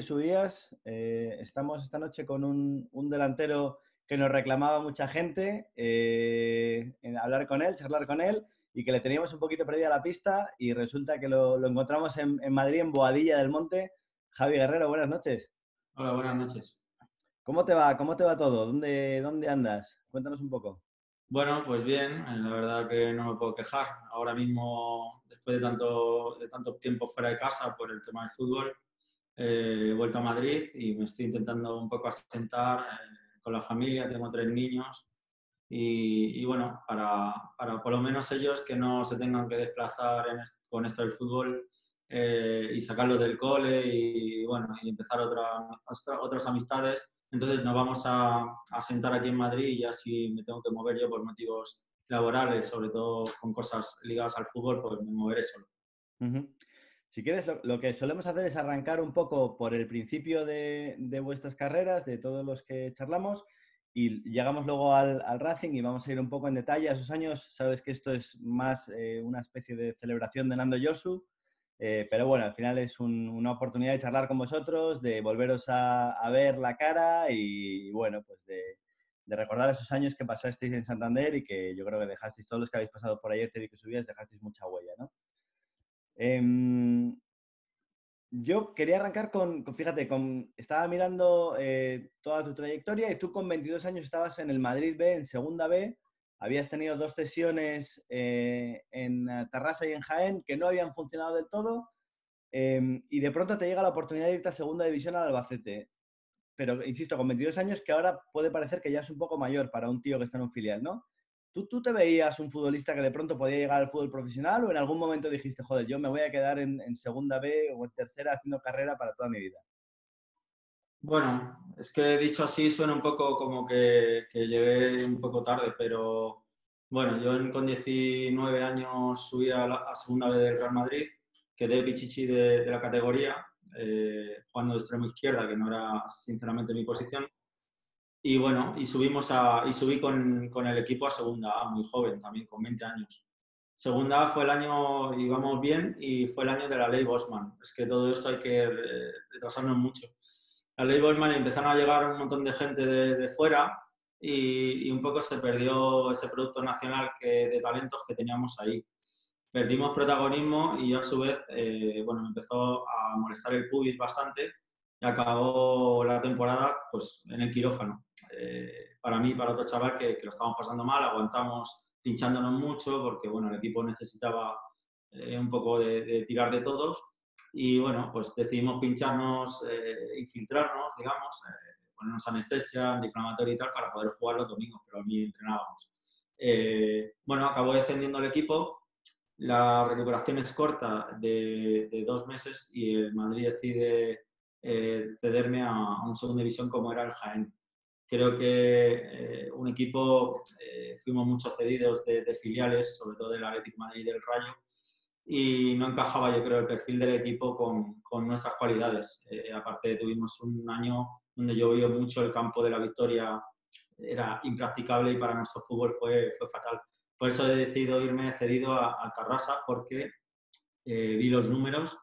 que subías. Eh, estamos esta noche con un, delantero que nos reclamaba mucha gente, eh, en hablar con él, charlar con él, y que le teníamos un poquito perdida la pista y resulta que lo, encontramos en, Madrid, en Boadilla del Monte. Javi Guerrero, buenas noches. Hola, buenas noches. ¿Cómo te va? ¿Cómo te va todo? ¿Dónde, dónde andas? Cuéntanos un poco. Bueno, pues bien, eh, la verdad que no me puedo quejar. Ahora mismo, después de tanto, de tanto tiempo fuera de casa por el tema del fútbol, eh, he vuelto a Madrid y me estoy intentando un poco asentar eh, con la familia, tengo tres niños y, bueno, para, para, por lo menos ellos que no se tengan que desplazar con esto del fútbol y sacarlos del cole y, bueno, y empezar otra, otras amistades. Entonces nos vamos a, a, sentar aquí en Madrid y ya si me tengo que mover yo por motivos laborales, sobre todo con cosas ligadas al fútbol, pues me moveré solo. Si quieres, lo, que solemos hacer es arrancar un poco por el principio de, vuestras carreras, de todos los que charlamos, y llegamos luego al, Racing y vamos a ir un poco en detalle a esos años. Sabes que esto es más eh, una especie de celebración de Nando Yosu, eh, pero bueno, al final es una oportunidad de charlar con vosotros, de volveros a, ver la cara y, bueno, pues de, recordar esos años que pasasteis en Santander y que yo creo que dejasteis, todos los que habéis pasado por ayer, te vi que subías, dejasteis mucha huella, ¿no? Em, yo quería arrancar con, fíjate, con, estaba mirando eh, toda tu trayectoria y tú con 22 años estabas en el Madrid B, en Segunda B, habías tenido dos sesiones eh, en Tarrasa y en Jaén que no habían funcionado del todo em, y de pronto te llega la oportunidad de irte a segunda división al Albacete. Pero, insisto, con 22 años que ahora puede parecer que ya es un poco mayor para un tío que está en un filial, ¿no? ¿Tú, ¿Tú te veías un futbolista que de pronto podía llegar al fútbol profesional o en algún momento dijiste, joder, yo me voy a quedar en, segunda B o en tercera haciendo carrera para toda mi vida? Bueno, es que dicho así suena un poco como que, llegué un poco tarde, pero bueno, yo con 19 años subí a, la, segunda vez del Real Madrid, quedé pichichi de, la categoría, eh, jugando de extremo izquierda, que no era sinceramente mi posición. Y bueno, y, subimos a, y subí con, con el equipo a segunda A, muy joven también, con 20 años. Segunda fue el año, íbamos bien, y fue el año de la ley Bosman. Es que todo esto hay que retrasarnos mucho la ley Bolman empezaron a llegar un montón de gente de, fuera y, un poco se perdió ese producto nacional que, de talentos que teníamos ahí. Perdimos protagonismo y a su vez, eh, bueno, me empezó a molestar el pubis bastante acabó la temporada pues, en el quirófano. Eh, para mí, para otro chaval que, lo estábamos pasando mal, aguantamos pinchándonos mucho porque bueno, el equipo necesitaba eh, un poco de tirar de todos y bueno, pues decidimos pincharnos, eh, infiltrarnos, digamos, eh, ponernos anestesia, antiinflamatoria y tal para poder jugar los domingos, pero mí entrenábamos. Eh, bueno, acabó descendiendo el equipo, la recuperación es corta de, de dos meses y el Madrid decide cederme a, a, un segunda división como era el Jaén. Creo que un equipo, fuimos muchos cedidos de, de, filiales, sobre todo del Atlético Madrid y del Rayo, y no encajaba, yo creo, el perfil del equipo con, con nuestras cualidades. Eh, aparte, tuvimos un año donde yo vi mucho el campo de la victoria, era impracticable y para nuestro fútbol fue, fue fatal. Por eso he decidido irme cedido a, a Tarrasa porque eh, vi los números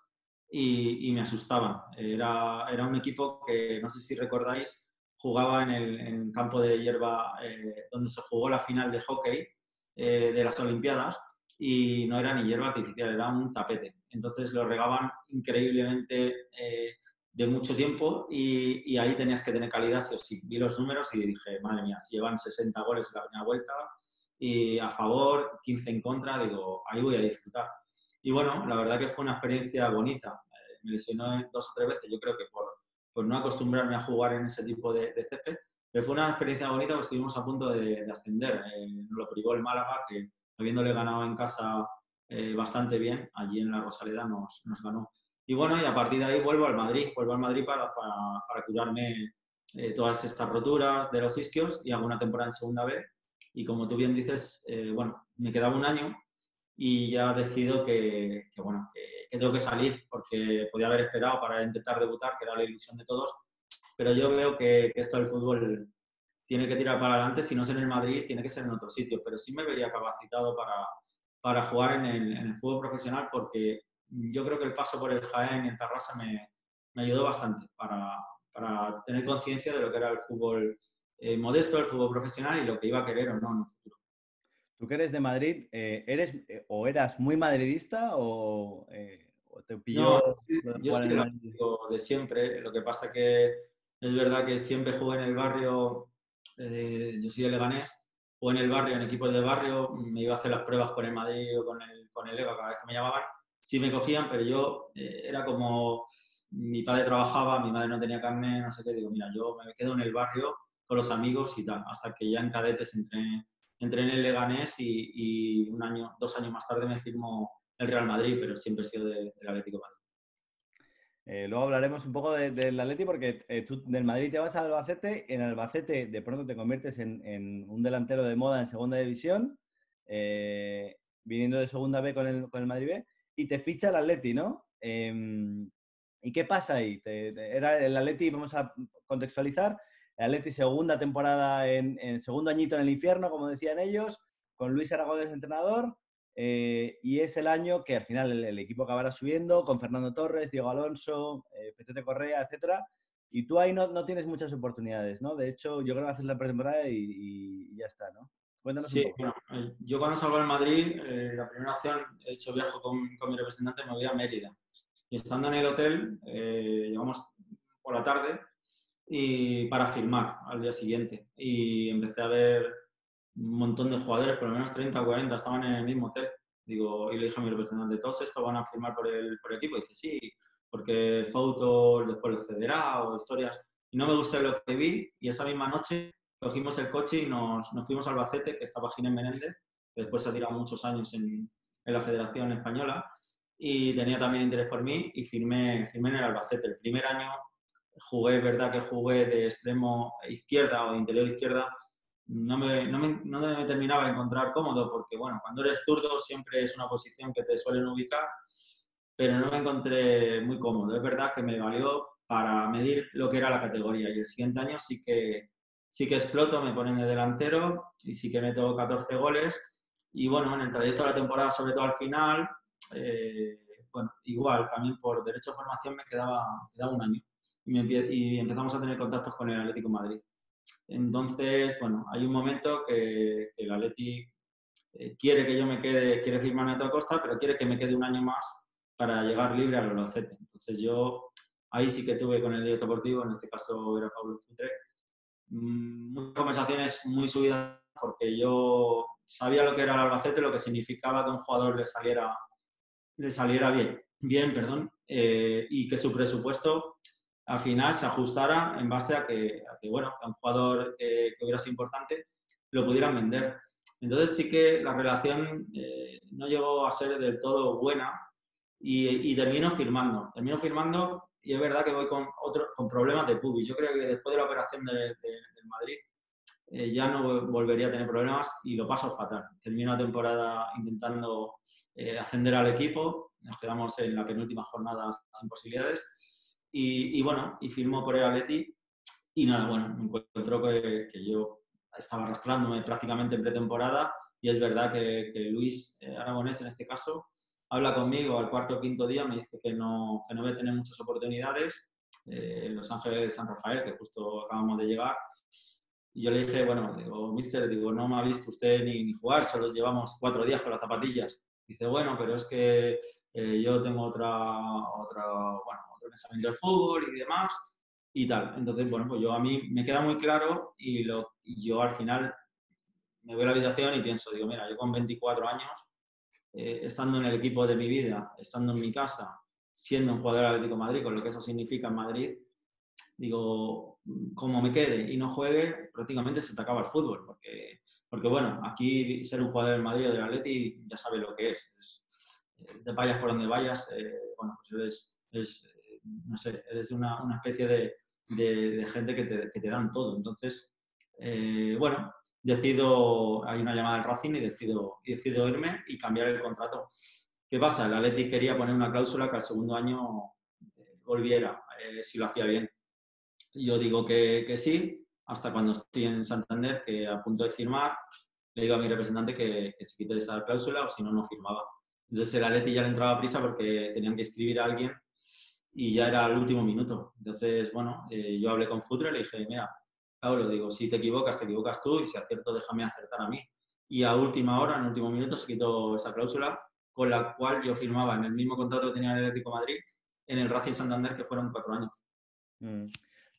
y, y, me asustaban. Era, era un equipo que, no sé si recordáis, jugaba en el en campo de hierba eh, donde se jugó la final de hockey de las Olimpiadas y no era ni hierba artificial, era un tapete. Entonces lo regaban increíblemente eh, de mucho tiempo y, y, ahí tenías que tener calidad, sí o sí. Vi los números y dije, madre mía, si llevan 60 goles en la primera vuelta y a favor, 15 en contra, digo, ahí voy a disfrutar. Y bueno, la verdad que fue una experiencia bonita. Me lesionó dos o tres veces, yo creo que por, por no acostumbrarme a jugar en ese tipo de, de césped, pero fue una experiencia bonita porque estuvimos a punto de, de ascender. Eh, lo privó el Málaga, que habiéndole ganado en casa eh, bastante bien, allí en la Rosaleda nos, nos, ganó. Y bueno, y a partir de ahí vuelvo al Madrid, vuelvo al Madrid para, para, para curarme eh, todas estas roturas de los isquios y alguna temporada en segunda B. Y como tú bien dices, eh, bueno, me quedaba un año y ya decido que, que bueno, que, que, tengo que salir porque podía haber esperado para intentar debutar, que era la ilusión de todos. Pero yo veo que, que esto del fútbol tiene que tirar para adelante, si no es en el Madrid, tiene que ser en otro sitio, pero sí me vería capacitado para, para jugar en el, en el, fútbol profesional porque yo creo que el paso por el Jaén y el Tarrasa me, me ayudó bastante para, para tener conciencia de lo que era el fútbol eh, modesto, el fútbol profesional y lo que iba a querer o no en el futuro. Tú que eres de Madrid, eh, ¿eres o eras muy madridista o, te pilló? yo soy de, de siempre. Lo que pasa que es verdad que siempre jugué en el barrio, yo soy de Leganés, o en el barrio, en equipos de barrio, me iba a hacer las pruebas con el Madrid o con el, con el EVA cada vez que me llamaban, sí me cogían, pero yo era como mi padre trabajaba, mi madre no tenía carne, no sé qué, digo, mira, yo me quedo en el barrio con los amigos y tal, hasta que ya en cadetes entré, entré en el Leganés y, un año, dos años más tarde me firmó el Real Madrid, pero siempre he sido del Atlético Madrid. Eh, luego hablaremos un poco del Atleti porque eh, tú del Madrid te vas al Albacete, en Albacete de pronto te conviertes en, un delantero de moda en segunda división, eh, viniendo de segunda B con el, con el Madrid B, y te ficha el Atleti, ¿no? Em, ¿Y qué pasa ahí? era el Atleti, vamos a contextualizar, el Atleti segunda temporada en, segundo añito en el infierno, como decían ellos, con Luis Aragón de entrenador, eh, y es el año que al final el, equipo acabará subiendo con Fernando Torres, Diego Alonso, eh, Petete Correa, etcétera. Y tú ahí no, no, tienes muchas oportunidades, ¿no? De hecho, yo creo que haces la pretemporada y, ya está, ¿no? Cuéntanos sí, un poco. Bueno, eh, yo cuando salgo en Madrid, la primera opción, he hecho viaje con, con mi representante, me voy a Mérida. Y estando en el hotel, eh, llegamos por la tarde y para firmar al día siguiente. Y empecé a ver un montón de jugadores, por lo menos 30 o 40, estaban en el mismo hotel. Digo, y le dije a mi representante, ¿todos estos van a firmar por el, por el equipo? Y dice, sí, porque Foto después lo cederá o historias. Y no me gustó lo que vi y esa misma noche cogimos el coche y nos, nos fuimos al Albacete, que estaba Ginés Menéndez, que después ha tirado muchos años en, en la Federación Española y tenía también interés por mí y firmé, firmé en el Albacete. El primer año jugué, verdad que jugué de extremo izquierda o de interior izquierda, no me, no me, no me terminaba de encontrar cómodo porque, bueno, cuando eres zurdo siempre es una posición que te suelen ubicar, pero no me encontré muy cómodo. Es verdad que me valió para medir lo que era la categoría y el siguiente año sí que, sí que exploto, me ponen de delantero y sí que meto 14 goles. Y bueno, en el trayecto de la temporada, sobre todo al final, eh, bueno, igual, también por derecho de formación me quedaba, quedaba un año y, empezamos a tener contactos con el Atlético Madrid. Entonces, bueno, hay un momento que, el Atlético eh, quiere que yo me quede, quiere firmarme a toda costa, pero quiere que me quede un año más para llegar libre al Albacete. Entonces yo ahí sí que tuve con el director deportivo, en este caso era Pablo Futre, mm, muchas conversaciones muy subidas porque yo sabía lo que era el Albacete, lo que significaba que un jugador le saliera le saliera bien, bien perdón, eh, y que su presupuesto al final se ajustara en base a que, bueno, a un jugador que hubiera sido importante lo pudieran vender. Entonces sí que la relación eh, no llegó a ser del todo buena y, termino firmando. Termino firmando y es verdad que voy con, otro, con problemas de pubis. Yo creo que después de la operación del Madrid eh, ya no volvería a tener problemas y lo paso fatal. Termino la temporada intentando eh, ascender al equipo, nos quedamos en la penúltima jornada sin posibilidades y, bueno, y firmo por el Atleti y nada, bueno, me encuentro que, que yo estaba arrastrándome prácticamente en pretemporada y es verdad que, Luis eh, Aragonés en este caso habla conmigo al cuarto o quinto día, me dice que no, que no voy a tener muchas oportunidades en Los Ángeles de San Rafael, que justo acabamos de llegar, y yo le dije, bueno, digo, mister, digo, no me ha visto usted ni, jugar, solo llevamos cuatro días con las zapatillas. Dice, bueno, pero es que eh, yo tengo otra, otra, bueno, otro pensamiento del fútbol y demás y tal. Entonces, bueno, pues yo a mí me queda muy claro y, lo, yo al final me voy a la habitación y pienso, digo, mira, yo con 24 años, eh, estando en el equipo de mi vida, estando en mi casa, siendo un jugador Atlético Madrid, con lo que eso significa en Madrid, digo, como me quede y no juegue, prácticamente se te acaba el fútbol, porque, porque bueno, aquí ser un jugador del Madrid o del Atleti ya sabe lo que es, eh, te vayas por donde vayas, eh, bueno, pues eres, eh, no sé, eres una, una especie de, de, gente que te, que te, dan todo. Entonces, bueno, decido, hay una llamada del Racing y decido, decido irme y cambiar el contrato. ¿Qué pasa? El Atleti quería poner una cláusula que al segundo año volviera, si lo hacía bien. Yo digo que, que, sí, hasta cuando estoy en Santander, que a punto de firmar, le digo a mi representante que, que se quite esa cláusula o si no, no firmaba. Entonces el Atleti ya le entraba prisa porque tenían que escribir a alguien y ya era el último minuto. Entonces, bueno, eh, yo hablé con Futre y le dije, mira, Pablo, digo, si te equivocas, te equivocas tú y si acierto, déjame acertar a mí. Y a última hora, en último minuto, se quitó esa cláusula con la cual yo firmaba en el mismo contrato que tenía el Atlético Madrid en el Racing Santander, que fueron cuatro años. Mm.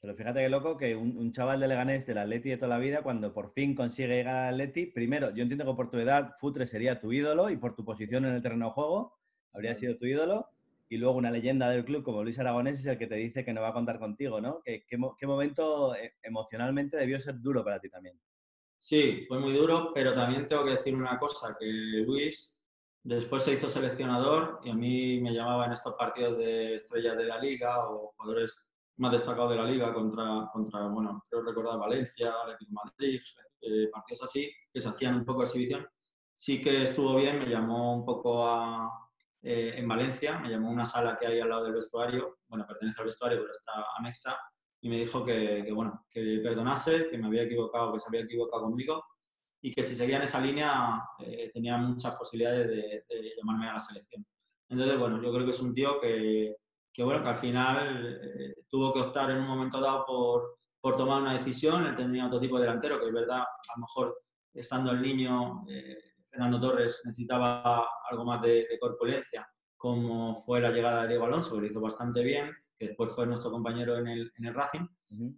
Pero fíjate qué loco que un, chaval de Leganés del Atleti de toda la vida, cuando por fin consigue llegar al Atleti, primero, yo entiendo que por tu edad Futre sería tu ídolo y por tu posición en el terreno de juego habría sido tu ídolo, y luego una leyenda del club como Luis Aragonés es el que te dice que no va a contar contigo, ¿no? ¿Qué, qué momento eh, emocionalmente debió ser duro para ti también? Sí, fue muy duro, pero también tengo que decir una cosa, que Luis Después se hizo seleccionador y a mí me llamaba en estos partidos de estrellas de la liga o jugadores más destacados de la liga contra, contra bueno, creo recordar Valencia, Atlético Madrid, eh, partidos así, que se hacían un poco de exhibición. Sí que estuvo bien, me llamó un poco a, eh, en Valencia, me llamó a una sala que hay al lado del vestuario, bueno, pertenece al vestuario, pero está anexa, y me dijo que, que bueno, que perdonase, que me había equivocado, que se había equivocado conmigo y que si seguía en esa línea eh, tenía muchas posibilidades de, llamarme a la selección. Entonces, bueno, yo creo que es un tío que, que bueno, que al final eh, tuvo que optar en un momento dado por, por, tomar una decisión. Él tenía otro tipo de delantero, que es verdad, a lo mejor estando el niño, eh, Fernando Torres necesitaba algo más de, de, corpulencia, como fue la llegada de Diego Alonso, que lo hizo bastante bien, que después fue nuestro compañero en el, en el Racing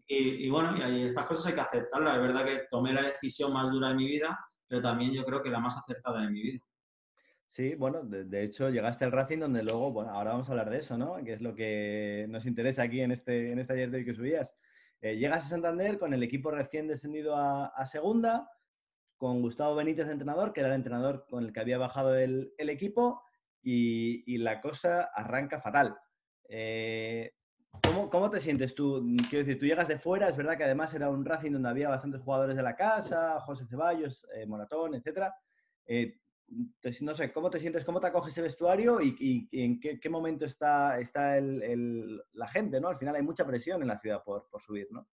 y, bueno, y estas cosas hay que aceptarlas. Es verdad que tomé la decisión más dura de mi vida, pero también yo creo que la más acertada de mi vida. Sí, bueno, de, hecho llegaste al Racing donde luego, bueno, ahora vamos a hablar de eso, ¿no? Que es lo que nos interesa aquí en este, en este ayer de hoy que subías. Eh, llegas a Santander con el equipo recién descendido a, segunda, con Gustavo Benítez entrenador, que era el entrenador con el que había bajado el, equipo, y, la cosa arranca fatal. Eh, ¿Cómo, te sientes tú? Quiero decir, tú llegas de fuera, es verdad que además era un Racing donde había bastantes jugadores de la casa, José Ceballos, eh, Moratón, etc. Eh, no sé, ¿cómo te sientes? ¿Cómo te acoge ese vestuario y, en qué, momento está, está la gente? ¿no? Al final hay mucha presión en la ciudad por, subir, ¿no?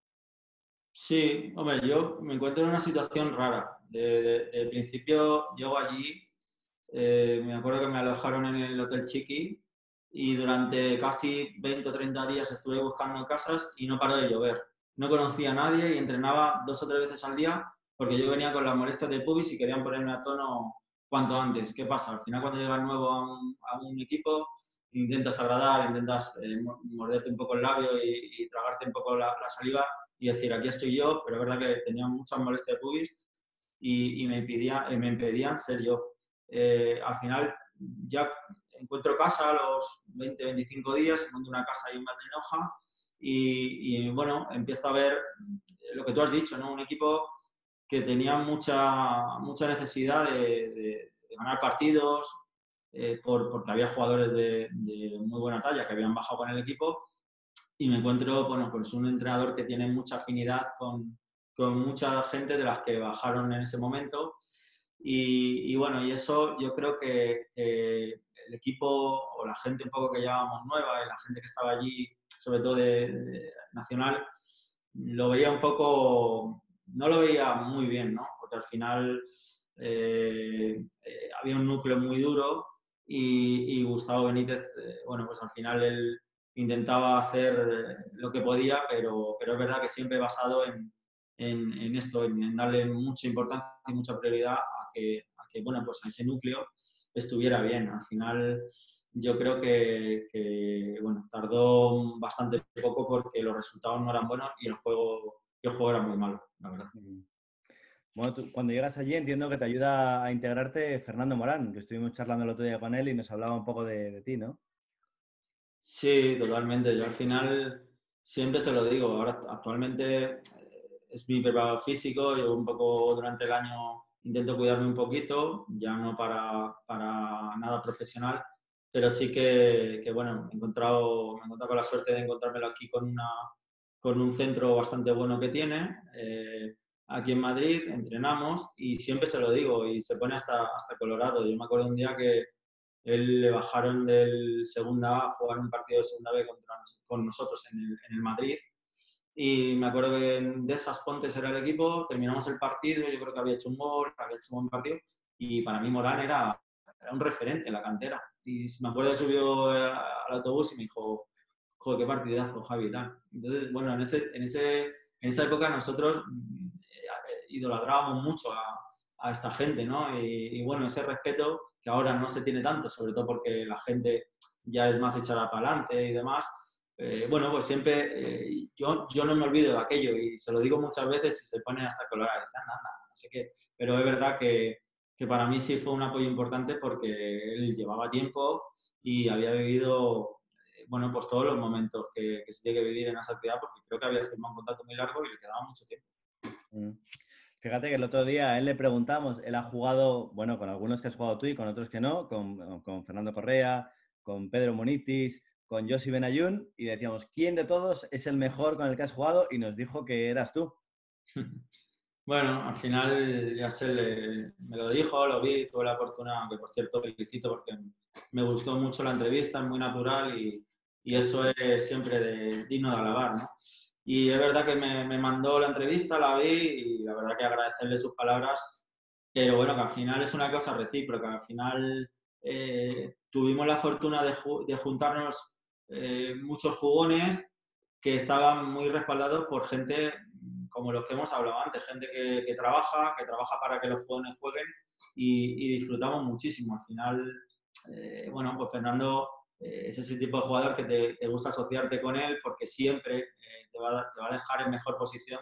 Sí, hombre, yo me encuentro en una situación rara. De, principio llego allí, eh, me acuerdo que me alojaron en el Hotel Chiqui y durante casi 20 o 30 días estuve buscando casas y no paró de llover. No conocía a nadie y entrenaba dos o tres veces al día porque yo venía con las molestias de pubis y querían ponerme a tono cuanto antes. ¿Qué pasa? Al final cuando llegas nuevo a un, a un equipo intentas agradar, intentas eh, morderte un poco el labio y, tragarte un poco la, saliva y decir aquí estoy yo, pero es verdad que tenía muchas molestias de pubis y, y me, impedía, me impedían ser yo. Eh, al final ya encuentro casa a los 20, 25 días, encuentro una casa ahí en Valdenoja y, y bueno, empiezo a ver lo que tú has dicho, ¿no? Un equipo que tenía mucha, mucha necesidad de, ganar partidos, eh, por, porque había jugadores de, muy buena talla que habían bajado con el equipo. Y me encuentro, bueno, pues un entrenador que tiene mucha afinidad con, con mucha gente de las que bajaron en ese momento. Y, bueno, y eso yo creo que, que el equipo o la gente un poco que llevábamos nueva y la gente que estaba allí, sobre todo de, nacional, lo veía un poco, no lo veía muy bien, ¿no? Porque al final eh, eh, había un núcleo muy duro y, Gustavo Benítez, eh, bueno, pues al final él intentaba hacer lo que podía, pero, pero es verdad que siempre basado en, en, esto, en, darle mucha importancia y mucha prioridad a que, a que, bueno, pues a ese núcleo estuviera bien. Al final yo creo que, bueno, tardó bastante poco porque los resultados no eran buenos y el juego, el juego era muy malo, la verdad. Bueno, cuando llegas allí entiendo que te ayuda a integrarte Fernando Morán, que estuvimos charlando el otro día con él y nos hablaba un poco de, ti, ¿no? Sí, totalmente. Yo al final siempre se lo digo. Ahora actualmente es mi preparado físico. Yo un poco durante el año intento cuidarme un poquito, ya no para, para nada profesional, pero sí que, que, bueno, he, encontrado, me he encontrado con la suerte de encontrármelo aquí con, una, con un centro bastante bueno que tiene. Eh, aquí en Madrid entrenamos y siempre se lo digo y se pone hasta, hasta colorado. Yo me acuerdo un día que él le bajaron del segunda A a jugar un partido de segunda B contra, con nosotros en el, en el Madrid y me acuerdo que de esas Pontes era el equipo, terminamos el partido, yo creo que había hecho un gol, había hecho un buen partido, y para mí Morán era, era un referente en la cantera. Y me acuerdo que subió al autobús y me dijo, joder, qué partidazo, Javi y tal. Entonces, bueno, en, ese, en, ese, en esa época nosotros mm, idolatrábamos mucho a, a esta gente, ¿no? Y, bueno, ese respeto que ahora no se tiene tanto, sobre todo porque la gente ya es más echada para adelante y demás. Eh, bueno, pues siempre eh, yo, yo no me olvido de aquello y se lo digo muchas veces y se pone hasta colorado. no sé qué. Pero es verdad que, que para mí sí fue un apoyo importante porque él llevaba tiempo y había vivido eh, bueno, pues todos los momentos que, que, se tiene que vivir en esa actividad, porque creo que había firmado un contrato muy largo y le quedaba mucho tiempo. Mm. Fíjate que el otro día a él le preguntamos, él ha jugado, bueno, con algunos que has jugado tú y con otros que no, con, con Fernando Correa, con Pedro Monitis, con Josi Benayun, y decíamos, ¿quién de todos es el mejor con el que has jugado? Y nos dijo que eras tú. Bueno, al final ya se me lo dijo, lo vi, tuve la oportunidad, que por cierto felicito porque me gustó mucho la entrevista, es muy natural y, y eso es siempre de, digno de alabar, ¿no? Y es verdad que me, me, mandó la entrevista, la vi y la verdad que agradecerle sus palabras, pero bueno, que al final es una cosa recíproca, al final eh, tuvimos la fortuna de, de juntarnos eh, muchos jugones que estaban muy respaldados por gente como los que hemos hablado antes, gente que, que trabaja, que trabaja para que los jugones jueguen y, y disfrutamos muchísimo. Al final, eh, bueno, pues Fernando es ese tipo de jugador que te, te gusta asociarte con él porque siempre te va, a, te va a dejar en mejor posición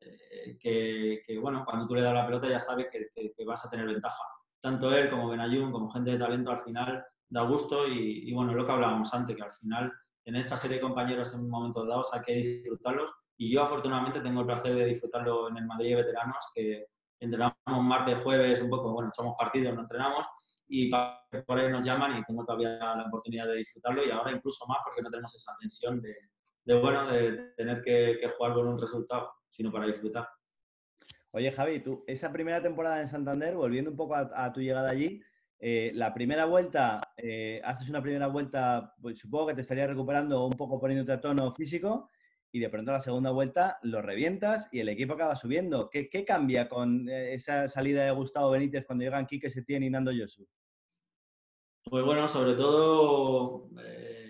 eh, que, que, bueno, cuando tú le das la pelota ya sabes que, vas a tener ventaja. Tanto él como Benayun, como gente de talento, al final da gusto y, y bueno, es lo que hablábamos antes, que al final en esta serie de compañeros en un momento dado hay que disfrutarlos y yo afortunadamente tengo el placer de disfrutarlo en el Madrid veteranos, que entrenamos martes, jueves, un poco, bueno, echamos partidos, no entrenamos y por ahí nos llaman y tengo todavía la oportunidad de disfrutarlo y ahora incluso más porque no tenemos esa tensión de, de bueno de tener que, jugar con un resultado, sino para disfrutar. Oye, Javi, tú, esa primera temporada en Santander, volviendo un poco a, tu llegada allí, eh, la primera vuelta, eh, haces una primera vuelta, pues, supongo que te estarías recuperando un poco poniéndote a tono físico y de pronto la segunda vuelta lo revientas y el equipo acaba subiendo. ¿Qué, qué cambia con eh, esa salida de Gustavo Benítez cuando llegan Quique Setién y Nando Yosu? Pues bueno, sobre todo,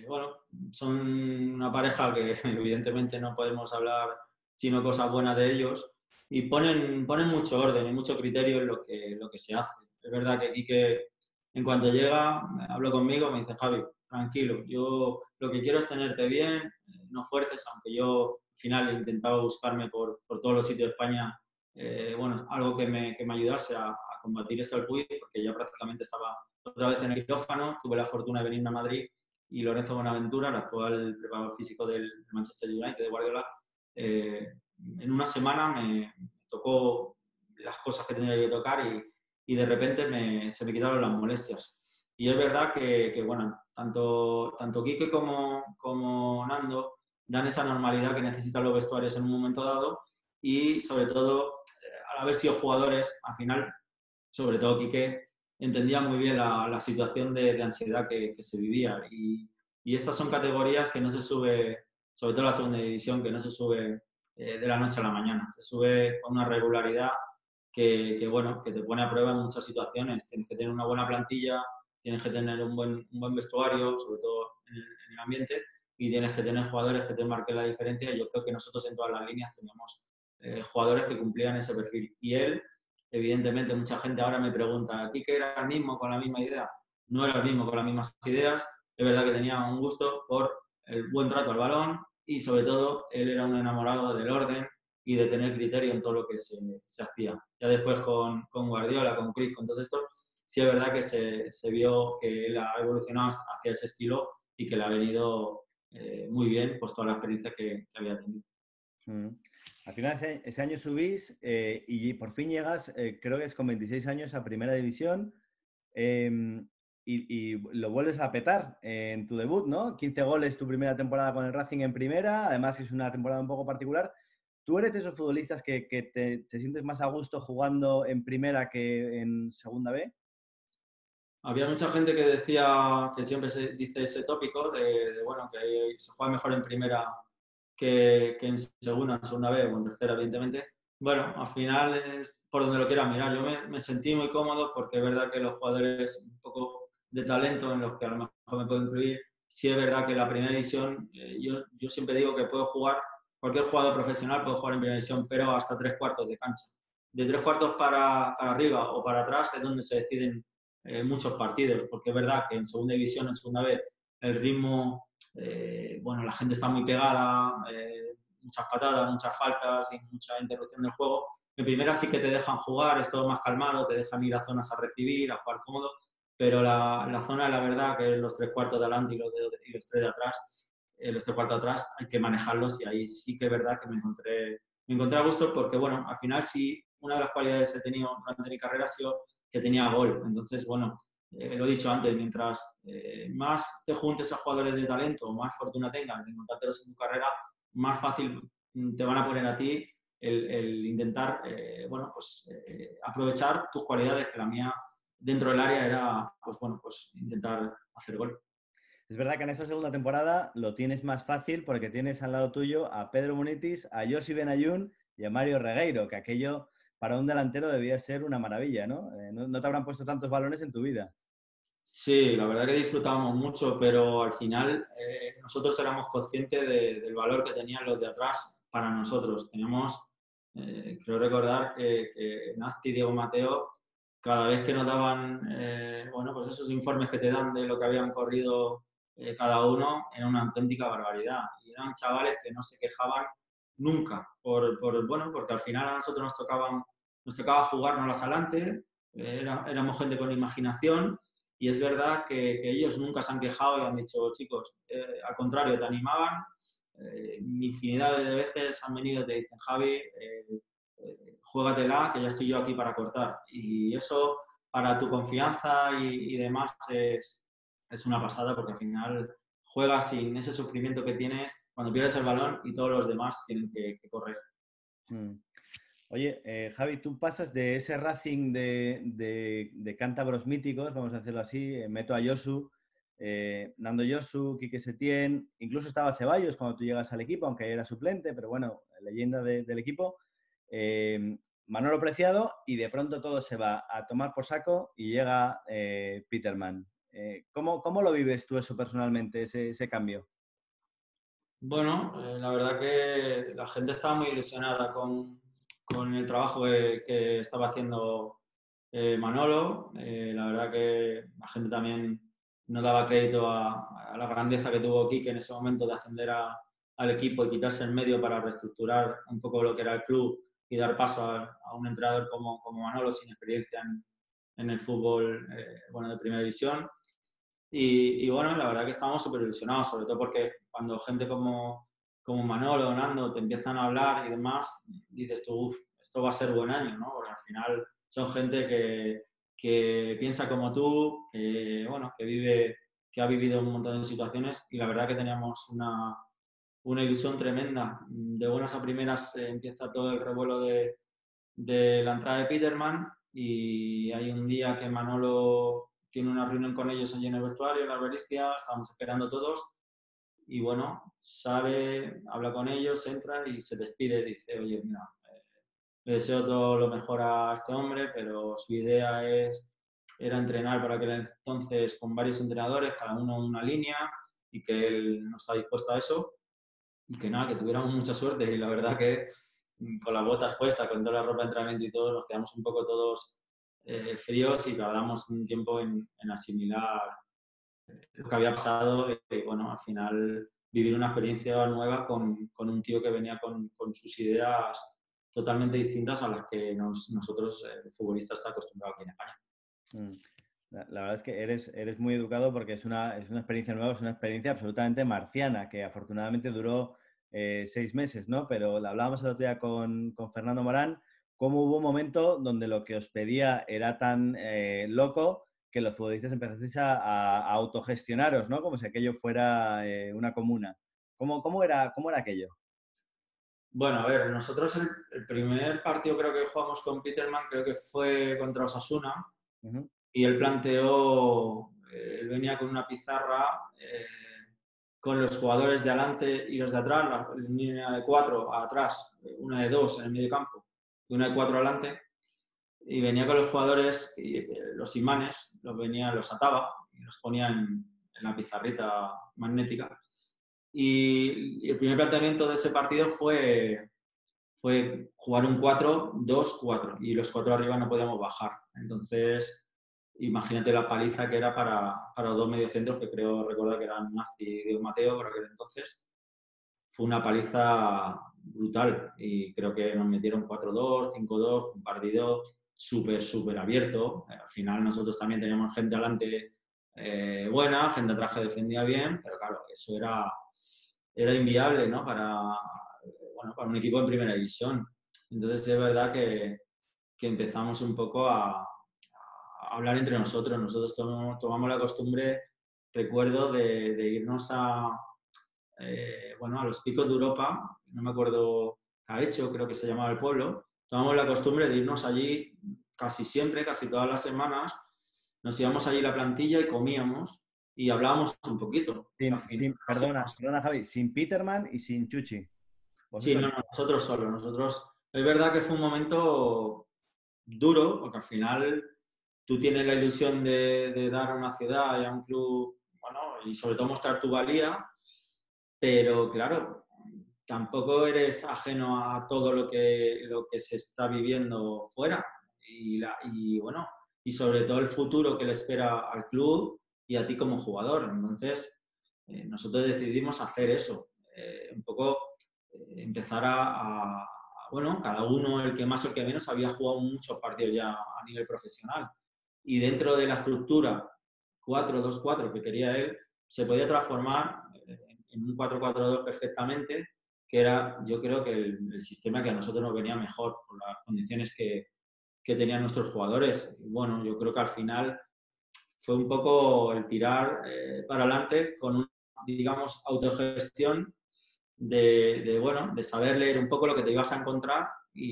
bueno, son una pareja que evidentemente no podemos hablar sino cosas buenas de ellos y ponen, ponen mucho orden y mucho criterio en lo que, lo que se hace. Es verdad que Quique, en cuanto llega, hablo conmigo, me dice, Javi, tranquilo, yo lo que quiero es tenerte bien, no fuerces, aunque yo al final he intentado buscarme por, por todos los sitios de España, eh, bueno, algo que me, que me ayudase a, a combatir esto al porque ya prácticamente estaba otra vez en el quirófano, tuve la fortuna de venirme a Madrid y Lorenzo Bonaventura, el actual preparador físico del Manchester United de Guardiola, eh, en una semana me tocó las cosas que tenía que tocar y, y de repente se me quitaron las molestias. Y es verdad que bueno, tanto, tanto Quique como, como Nando dan esa normalidad que necesitan los vestuarios en un momento dado y sobre todo, eh, al haber sido jugadores, al final, sobre todo Quique, entendía muy bien la, la situación de, de ansiedad que, que, se vivía. Y, y, estas son categorías que no se sube, sobre todo la segunda división, que no se sube eh, de la noche a la mañana. Se sube con una regularidad que, que, bueno, que te pone a prueba en muchas situaciones. Tienes que tener una buena plantilla, tienes que tener un buen, un buen vestuario, sobre todo en el, en el, ambiente, y tienes que tener jugadores que te marquen la diferencia. Yo creo que nosotros en todas las líneas teníamos eh, jugadores que cumplían ese perfil. Y él Evidentemente, mucha gente ahora me pregunta, ¿aquí que era el mismo con la misma idea? No era el mismo con las mismas ideas. Es verdad que tenía un gusto por el buen trato al balón y, sobre todo, él era un enamorado del orden y de tener criterio en todo lo que se, se hacía. Ya después con, con, Guardiola, con Chris, con todo esto, sí es verdad que se, se, vio que él ha evolucionado hacia ese estilo y que le ha venido eh, muy bien pues, toda la experiencia que, que había tenido. Mm. Al final ese, ese año subís eh, y por fin llegas, eh, creo que es con 26 años, a Primera División eh, y, y, lo vuelves a petar en tu debut, ¿no? 15 goles tu primera temporada con el Racing en Primera, además es una temporada un poco particular. ¿Tú eres de esos futbolistas que, que te, te, sientes más a gusto jugando en Primera que en Segunda B? Había mucha gente que decía, que siempre se dice ese tópico de, de bueno, que se juega mejor en Primera que, que en segunda, en segunda B o en tercera, evidentemente. Bueno, al final es por donde lo quiera mirar. Yo me, me, sentí muy cómodo porque es verdad que los jugadores un poco de talento en los que a lo mejor me puedo incluir sí es verdad que la primera división, eh, yo, yo siempre digo que puedo jugar, cualquier jugador profesional puede jugar en primera división, pero hasta tres cuartos de cancha. De tres cuartos para, para arriba o para atrás es donde se deciden eh, muchos partidos, porque es verdad que en segunda división, en segunda vez, el ritmo, eh, bueno, la gente está muy pegada, muchas patadas, muchas faltas y mucha interrupción del juego. En primera sí que te dejan jugar, es todo más calmado, te dejan ir a zonas a recibir, a jugar cómodo, pero la, la zona, la verdad, que los tres cuartos de adelante y los, tres de atrás, eh, los tres cuartos atrás, hay que manejarlos y ahí sí que es verdad que me encontré, me encontré a gusto porque, bueno, al final sí, una de las cualidades que he tenido durante mi carrera ha sido que tenía gol. Entonces, bueno, eh, lo he dicho antes, mientras eh, más te juntes a jugadores de talento, más fortuna tengas de encontrártelos en tu carrera, más fácil te van a poner a ti el, intentar, bueno, pues aprovechar tus cualidades, que la mía dentro del área era, pues bueno, pues intentar hacer gol. Es verdad que en esa segunda temporada lo tienes más fácil porque tienes al lado tuyo a Pedro Munitis, a Josi Benayun y a Mario Regueiro, que aquello para un delantero debía ser una maravilla, ¿no? Eh, no, te habrán puesto tantos balones en tu vida. Sí, la verdad que disfrutábamos mucho, pero al final eh, nosotros éramos conscientes del valor que tenían los de atrás para nosotros. Teníamos, eh, creo recordar que, que Nasti y Diego Mateo cada vez que nos daban, eh, bueno, pues esos informes que te dan de lo que habían corrido eh, cada uno, era una auténtica barbaridad. Y eran chavales que no se quejaban nunca, por, por bueno, porque al final a nosotros nos, tocaban, nos tocaba jugarnos adelante, eh, éramos gente con imaginación y es verdad que, ellos nunca se han quejado y han dicho, chicos, al contrario, te animaban. infinidad de veces han venido y te dicen, Javi, juégatela, que ya estoy yo aquí para cortar. Y eso para tu confianza y, demás es, es, una pasada porque al final juegas sin ese sufrimiento que tienes cuando pierdes el balón y todos los demás tienen que, correr. Mm. Oye, eh, Javi, tú pasas de ese Racing de, de, cántabros míticos, vamos a hacerlo así, eh, meto a Yosu, eh, Nando Yosu, Quique Setién, incluso estaba Ceballos cuando tú llegas al equipo, aunque era suplente, pero bueno, leyenda del equipo. Manolo Preciado y de pronto todo se va a tomar por saco y llega Peterman. Eh, ¿cómo, lo vives tú eso personalmente, ese, cambio? Bueno, la verdad que la gente estaba muy ilusionada con, el trabajo que, estaba haciendo Manolo. la verdad que la gente también no daba crédito a, la grandeza que tuvo Kike en ese momento de ascender al equipo y quitarse el medio para reestructurar un poco lo que era el club y dar paso a, un entrenador como, como, Manolo sin experiencia en, el fútbol eh, bueno, de primera división. Y, y, bueno, la verdad que estamos súper ilusionados, sobre todo porque cuando gente como, como Manolo Nando te empiezan a hablar y demás, dices tú, uff, esto va a ser buen año, ¿no? Porque al final son gente que, que piensa como tú, que, bueno, que, vive, que ha vivido un montón de situaciones y la verdad que teníamos una, una ilusión tremenda. De buenas a primeras eh, empieza todo el revuelo de, de, la entrada de Peterman y hay un día que Manolo tiene una reunión con ellos allí en el vestuario, en la albericia, estábamos esperando todos y bueno, sale, habla con ellos, entra y se despide, dice, oye, mira, eh, le deseo todo lo mejor a este hombre, pero su idea es, era entrenar para aquel entonces con varios entrenadores, cada uno una línea, y que él no está dispuesto a eso y que nada, que tuviéramos mucha suerte y la verdad que mm, con las botas puestas, con toda la ropa de entrenamiento y todo, nos quedamos un poco todos eh, fríos y tardamos un tiempo en, asimilar eh, lo que había pasado y bueno, al final vivir una experiencia nueva con, con un tío que venía con, con, sus ideas totalmente distintas a las que nosotros, eh, el futbolista, está acostumbrado aquí en España. Mm. La, verdad es que eres, eres muy educado porque es una, es una experiencia nueva, es una experiencia absolutamente marciana, que afortunadamente duró eh, seis meses, ¿no? Pero la hablábamos el otro día con, con, Fernando Morán, cómo hubo un momento donde lo que os pedía era tan eh, loco que los futbolistas empezasteis a, a, autogestionaros, ¿no? Como si aquello fuera eh, una comuna. ¿Cómo, cómo, era, ¿Cómo era aquello? Bueno, a ver, nosotros el, primer partido creo que jugamos con Peterman, creo que fue contra Osasuna y él planteó, eh, él venía con una pizarra eh, con los jugadores de adelante y los de atrás, la línea de cuatro atrás, una de dos en el medio campo y una de cuatro adelante, y venía con los jugadores, y, eh, los imanes, los venía, los ataba y los ponía en, la pizarrita magnética. Y, el primer planteamiento de ese partido fue, fue jugar un 4-2-4 y los cuatro arriba no podíamos bajar. Entonces, imagínate la paliza que era para, para los dos mediocentros, que creo recordar que eran Nasti y Mateo por aquel entonces. Fue una paliza brutal y creo que nos metieron 4-2, 5-2, un partido súper, súper abierto. Al final nosotros también teníamos gente adelante eh, buena, gente atrás que defendía bien, pero claro, eso era, era inviable ¿no? para, bueno, para un equipo en primera división. Entonces es verdad que, que empezamos un poco a, a, hablar entre nosotros. Nosotros tomamos, tomamos la costumbre, recuerdo, de, de irnos a, eh, bueno, a los picos de Europa, no me acuerdo hecho, creo que se llamaba el pueblo, tomamos la costumbre de irnos allí casi siempre, casi todas las semanas, nos íbamos allí la plantilla y comíamos y hablábamos un poquito. perdona, perdona, Javi, sin Peterman y sin Chuchi. Sí, no, nosotros solo. Nosotros, es verdad que fue un momento duro, porque al final tú tienes la ilusión de, de dar a una ciudad y a un club, bueno, y sobre todo mostrar tu valía, pero claro, tampoco eres ajeno a todo lo que, lo que se está viviendo fuera. Y, la, y bueno, y sobre todo el futuro que le espera al club y a ti como jugador. Entonces, eh, nosotros decidimos hacer eso, eh, un poco eh, empezar a, a, bueno, cada uno, el que más o el que menos, había jugado muchos partidos ya a nivel profesional. Y dentro de la estructura 4-2-4 que quería él, se podía transformar en un 4-4-2 perfectamente, que era yo creo que el, el, sistema que a nosotros nos venía mejor por las condiciones que, que tenían nuestros jugadores. Bueno, yo creo que al final fue un poco el tirar eh, para adelante con una, digamos, autogestión de, de, bueno, de saber leer un poco lo que te ibas a encontrar e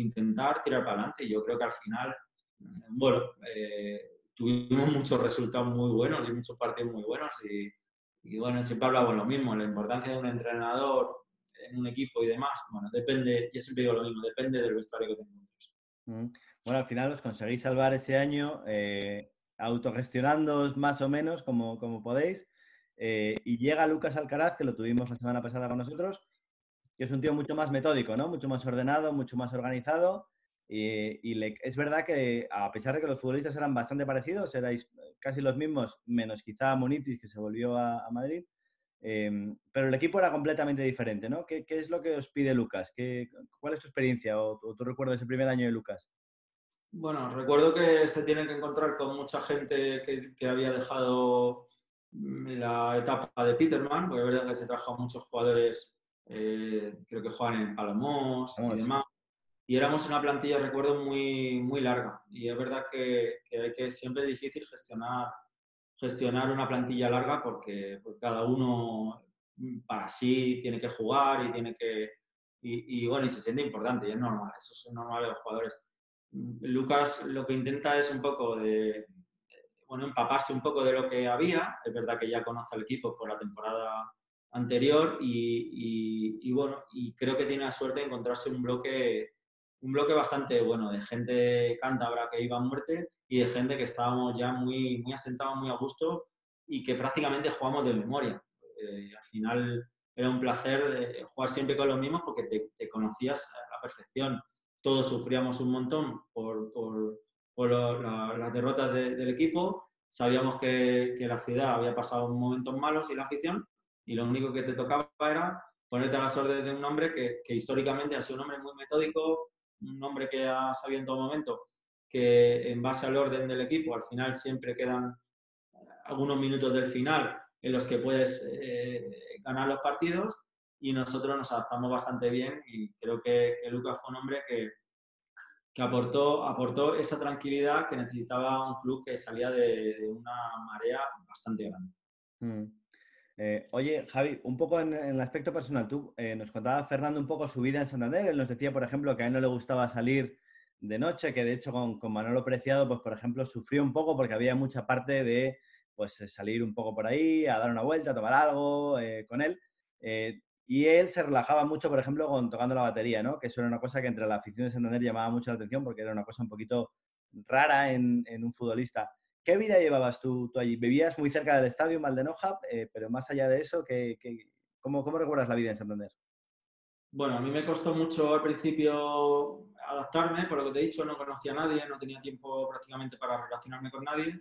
intentar tirar para adelante. Yo creo que al final, bueno, eh, tuvimos muchos resultados muy buenos y muchos partidos muy buenos y, y bueno, siempre hablamos lo mismo, la importancia de un entrenador en un equipo y demás, bueno, depende, yo siempre digo lo mismo, depende del vestuario que tengamos. Mm. Bueno, al final os conseguís salvar ese año eh, autogestionándoos más o menos como, como podéis. Eh, y llega Lucas Alcaraz, que lo tuvimos la semana pasada con nosotros, que es un tío mucho más metódico, ¿no? Mucho más ordenado, mucho más organizado. Y, es verdad que a pesar de que los futbolistas eran bastante parecidos, erais casi los mismos, menos quizá Monitis, que se volvió a Madrid, eh, pero el equipo era completamente diferente, ¿no? ¿Qué, qué es lo que os pide Lucas? ¿Qué, ¿Cuál es tu experiencia o, o tu recuerdo de ese primer año de Lucas? Bueno, recuerdo que se tienen que encontrar con mucha gente que, que había dejado la etapa de Peterman, porque es verdad que se trajo a muchos jugadores, eh, creo que juegan en Palomos y demás y éramos una plantilla, recuerdo, muy, muy larga. Y es verdad que, que, hay que siempre es difícil gestionar, gestionar una plantilla larga porque, porque, cada uno para sí tiene que jugar y tiene que... Y, y, bueno, y se siente importante y es normal, eso es normal de los jugadores. Lucas lo que intenta es un poco de, bueno, empaparse un poco de lo que había. Es verdad que ya conoce al equipo por la temporada anterior y, y, y bueno, y creo que tiene la suerte de encontrarse un bloque un bloque bastante bueno de gente cántabra que iba a muerte y de gente que estábamos ya muy, muy asentados, muy a gusto y que prácticamente jugamos de memoria. Eh, al final era un placer jugar siempre con los mismos porque te, te, conocías a la perfección. Todos sufríamos un montón por, por, por lo, la, las derrotas de, del equipo. Sabíamos que, que, la ciudad había pasado momentos malos y la afición y lo único que te tocaba era ponerte a las órdenes de un hombre que, que históricamente ha sido un hombre muy metódico, un hombre que ha sabido en todo momento que en base al orden del equipo, al final siempre quedan algunos minutos del final en los que puedes eh, ganar los partidos y nosotros nos adaptamos bastante bien y creo que, que Lucas fue un hombre que, que, aportó, aportó esa tranquilidad que necesitaba un club que salía de, de una marea bastante grande. Mm. Eh, oye, Javi, un poco en, el aspecto personal, tú eh, nos contaba Fernando un poco su vida en Santander. Él nos decía, por ejemplo, que a él no le gustaba salir de noche, que de hecho con, con, Manolo Preciado, pues por ejemplo, sufrió un poco porque había mucha parte de pues salir un poco por ahí, a dar una vuelta, a tomar algo eh, con él. Eh, y él se relajaba mucho, por ejemplo, con tocando la batería, ¿no? Que eso era una cosa que entre la afición de Santander llamaba mucho la atención porque era una cosa un poquito rara en, en un futbolista. ¿Qué vida llevabas tú, allí? ¿Vivías muy cerca del estadio en Valdenoja? Eh, pero más allá de eso, ¿qué, cómo, ¿cómo recuerdas la vida en Santander? Bueno, a mí me costó mucho al principio adaptarme, por lo que te he dicho, no conocía a nadie, no tenía tiempo prácticamente para relacionarme con nadie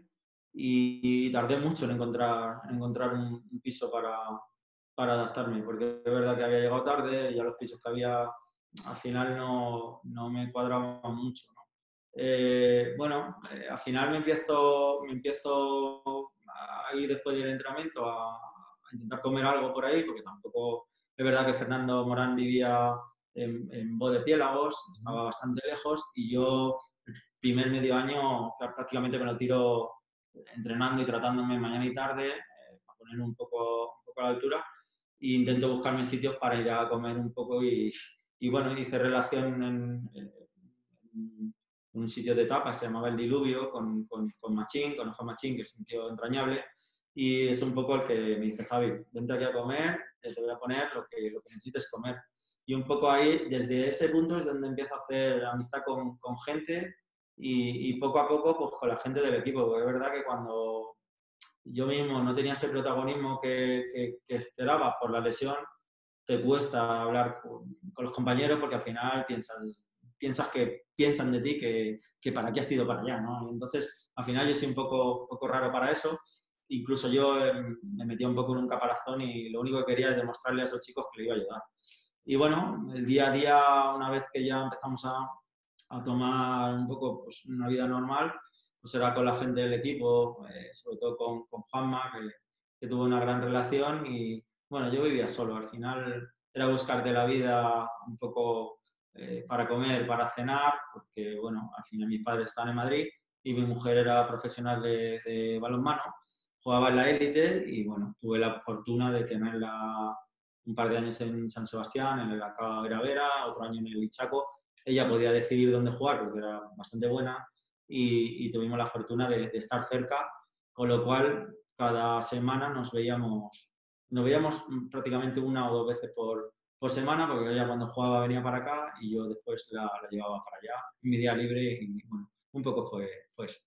y, tardé mucho en encontrar, un, piso para, adaptarme, porque es verdad que había llegado tarde y ya los pisos que había al final no, no me cuadraban mucho. Eh, bueno, eh, al final me empiezo, me empiezo a ir después del entrenamiento a, a intentar comer algo por ahí, porque tampoco es verdad que Fernando Morán vivía en, en Bodepiélagos, estaba bastante lejos y yo el primer medio año prácticamente me lo tiro entrenando y tratándome mañana y tarde eh, para poner un poco, un poco a la altura e intento buscarme sitios para ir a comer un poco y, y bueno, hice relación en, en, un sitio de tapas, se llamaba El Diluvio, con, con, Machín, con Juan Machín, que es un tío entrañable, y es un poco el que me dice, Javi, vente aquí a comer, te voy a poner lo que, lo que necesites comer. Y un poco ahí, desde ese punto es donde empiezo a hacer amistad con, con gente y, poco a poco pues con la gente del equipo. Porque es verdad que cuando yo mismo no tenía ese protagonismo que, que, esperaba por la lesión, te cuesta hablar con, los compañeros porque al final piensas, piensas que piensan de ti que, que para qué has ido para allá. ¿no? entonces, al final yo soy un poco, poco raro para eso incluso yo em, me metí un poco en un caparazón y lo único que quería es demostrarle a esos chicos que le iba a ayudar. Y bueno, el día a día, una vez que ya empezamos a, a tomar un poco pues, una vida normal, pues era con la gente del equipo, eh, sobre todo con, con Juanma, que, que, tuvo una gran relación y bueno, yo vivía solo, al final era buscarte la vida un poco eh, para comer, para cenar, porque bueno, al final mis padres están en Madrid y mi mujer era profesional de, de balonmano jugaba en la élite y bueno, tuve la fortuna de tenerla un par de años en San Sebastián, en el Acá Gravera, otro año en el Ichaco. Ella podía decidir dónde jugar porque era bastante buena y, tuvimos la fortuna de, estar cerca, con lo cual cada semana nos veíamos, nos veíamos prácticamente una o dos veces por, por semana, porque ella cuando jugaba venía para acá y yo después la, la llevaba para allá, en mi día libre y bueno, un poco fue, fue eso.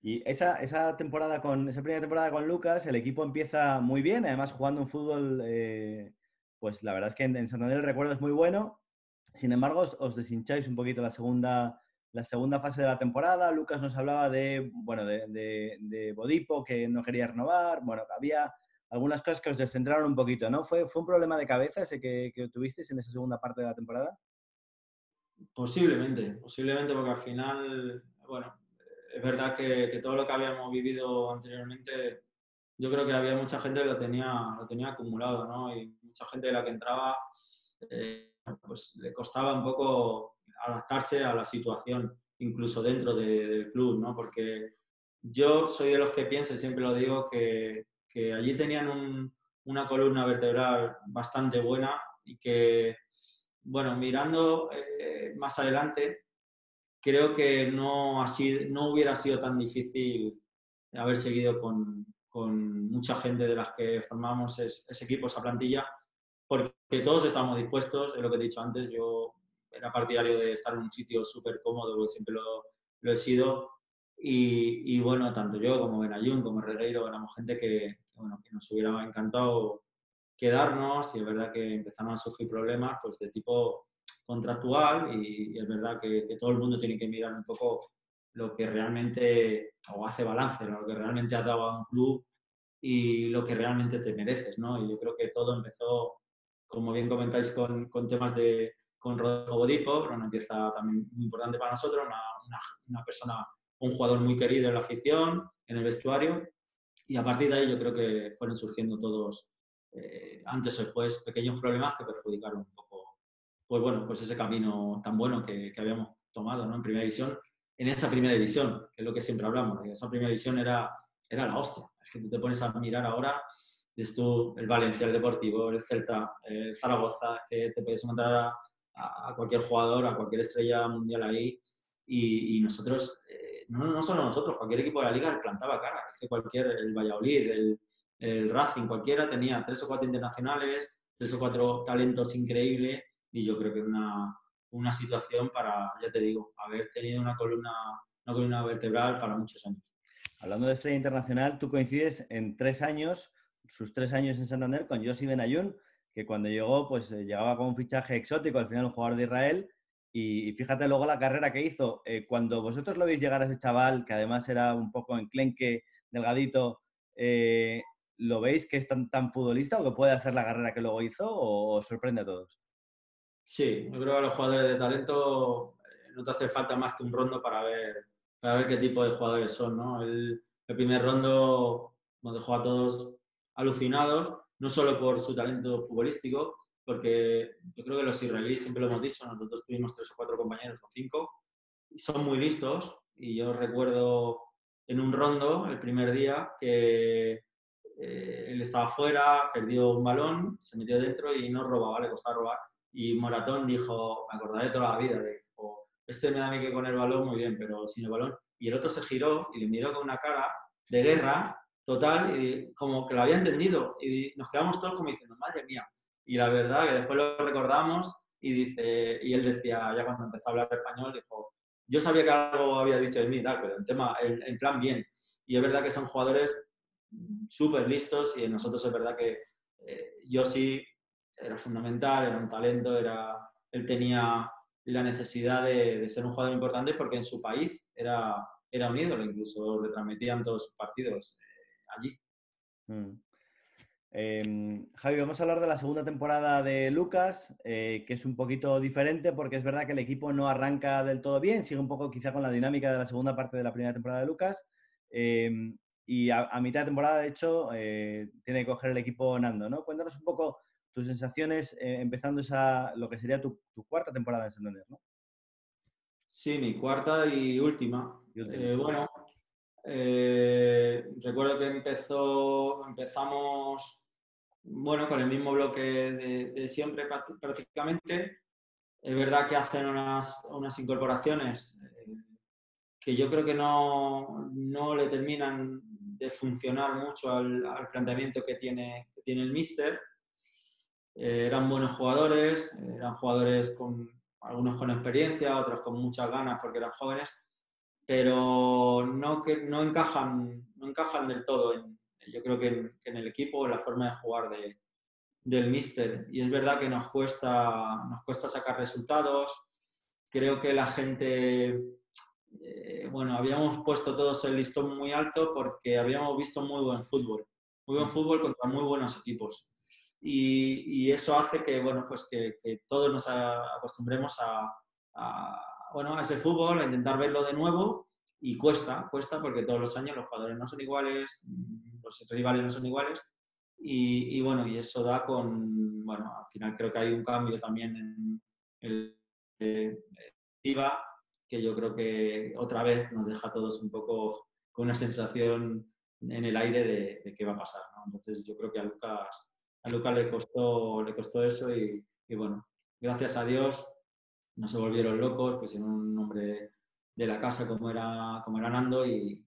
Y esa, esa, temporada con, esa primera temporada con Lucas, el equipo empieza muy bien, además jugando un fútbol, eh, pues la verdad es que en, Santander el recuerdo es muy bueno. Sin embargo, os, deshincháis un poquito la segunda, la segunda fase de la temporada. Lucas nos hablaba de, bueno, de, de, Bodipo, que no quería renovar. Bueno, había algunas cosas que os descentraron un poquito, ¿no? ¿Fue, fue un problema de cabeza ese que, que tuvisteis en esa segunda parte de la temporada? Posiblemente, posiblemente porque al final, bueno, es verdad que, todo lo que habíamos vivido anteriormente, yo creo que había mucha gente que lo tenía, lo tenía acumulado, ¿no? Y mucha gente de la que entraba, eh, pues le costaba un poco adaptarse a la situación, incluso dentro del club, ¿no? Porque yo soy de los que pienso, y siempre lo digo, que, que allí tenían una columna vertebral bastante buena y que, bueno, mirando eh, más adelante, creo que no, no hubiera sido tan difícil haber seguido con, con mucha gente de las que formamos ese equipo, esa plantilla, porque todos estamos dispuestos, es lo que he dicho antes, yo era partidario de estar en un sitio súper cómodo, porque siempre lo, he sido, y, y, bueno, tanto yo como Benayun, como Regueiro, éramos gente que, bueno, que nos hubiera encantado quedarnos, y es verdad que empezaron a surgir problemas pues, de tipo contractual y, es verdad que, todo el mundo tiene que mirar un poco lo que realmente, o hace balance, lo que realmente ha dado a un club y lo que realmente te mereces, ¿no? Y yo creo que todo empezó, como bien comentáis, con, con temas de con Rodolfo Bodipo, una empieza también muy importante para nosotros, una, una, persona, un jugador muy querido en la afición, en el vestuario, y a partir de ahí yo creo que fueron surgiendo todos, eh, antes o después, pequeños problemas que perjudicaron un poco pues bueno, pues ese camino tan bueno que, que habíamos tomado ¿no? en primera división, en esa primera división, que es lo que siempre hablamos, esa primera división era, era la hostia. Es que tú te pones a mirar ahora, es tú, el Valencia, el Deportivo, el Celta, el Zaragoza, que te puedes encontrar a, a, cualquier jugador, a cualquier estrella mundial ahí, y, y nosotros, eh, no, no, solo nosotros, cualquier equipo de la liga plantaba cara, es que cualquier, el Valladolid, el, Racing, cualquiera tenía tres o cuatro internacionales, tres o cuatro talentos increíbles, y yo creo que una, una situación para, ya te digo, haber tenido una columna una columna vertebral para muchos años. Hablando de estrella internacional, tú coincides en tres años, sus tres años en Santander, con Josi Benayoun, que cuando llegó, pues eh, llegaba con un fichaje exótico, al final un jugador de Israel, y, fíjate luego la carrera que hizo. Eh, cuando vosotros lo veis llegar a ese chaval, que además era un poco enclenque, delgadito, eh, ¿lo veis que es tan, tan futbolista o que puede hacer la carrera que luego hizo o, sorprende a todos? Sí, yo creo que a los jugadores de talento no te hace falta más que un rondo para ver, para ver qué tipo de jugadores son. ¿no? El, el primer rondo nos dejó a todos alucinados, no solo por su talento futbolístico, porque yo creo que los israelíes, siempre lo hemos dicho, nosotros tuvimos tres o cuatro compañeros o cinco, y son muy listos. Y yo recuerdo en un rondo, el primer día, que eh, él estaba fuera, perdió un balón, se metió dentro y no robaba, le costaba robar. Y Moratón dijo, me acordaré toda la vida, dijo, este me da a mí que con el balón muy bien, pero sin el balón. Y el otro se giró y le miró con una cara de guerra total, y como que lo había entendido. Y nos quedamos todos como diciendo, madre mía, y la verdad que después lo recordamos y, dice, y él decía, ya cuando empezó a hablar español, dijo, yo sabía que algo había dicho de mí, tal, pero en, tema, en, plan bien. Y es verdad que son jugadores súper listos y en nosotros es verdad que eh, yo sí era fundamental, era un talento, era, él tenía la necesidad de, ser un jugador importante porque en su país era, era un ídolo, incluso retransmitían todos sus partidos eh, allí. Mm. Em, Javi, vamos a hablar de la segunda temporada de Lucas, eh, que es un poquito diferente porque es verdad que el equipo no arranca del todo bien, sigue un poco quizá con la dinámica de la segunda parte de la primera temporada de Lucas. Em, y a, mitad de temporada, de hecho, eh, tiene que coger el equipo Nando, ¿no? Cuéntanos un poco tus sensaciones eh, empezando esa, lo que sería tu, cuarta temporada en Santander, ¿no? Sí, mi cuarta y última. bueno, recuerdo que empezó, empezamos bueno, con el mismo bloque de, siempre prácticamente. Es verdad que hacen unas, unas incorporaciones eh, que yo creo que no, no, le terminan de funcionar mucho al, al planteamiento que tiene, que tiene el Mister. Eh, eran buenos jugadores, eran jugadores con algunos con experiencia, otros con muchas ganas porque eran jóvenes, pero no, que, no, encajan, no encajan del todo en, yo creo que en, el equipo, la forma de jugar de, del míster. Y es verdad que nos cuesta, nos cuesta sacar resultados. Creo que la gente, eh, bueno, habíamos puesto todos el listón muy alto porque habíamos visto muy buen fútbol. Muy buen fútbol contra muy buenos equipos. Y, eso hace que, bueno, pues que, todos nos acostumbremos a, a, bueno, a ese fútbol, a intentar verlo de nuevo y cuesta, cuesta porque todos los años los jugadores no son iguales, los rivales no son iguales y, bueno, y eso da con, bueno, al final creo que hay un cambio también en el eh, que yo creo que otra vez nos deja a todos un poco con una sensación en el aire de, qué va a pasar. Entonces yo creo que a Lucas, a Lucas le, costó, le costó eso y, y bueno, gracias a Dios no se volvieron locos, pues en un hombre de la casa como era, como era Nando y,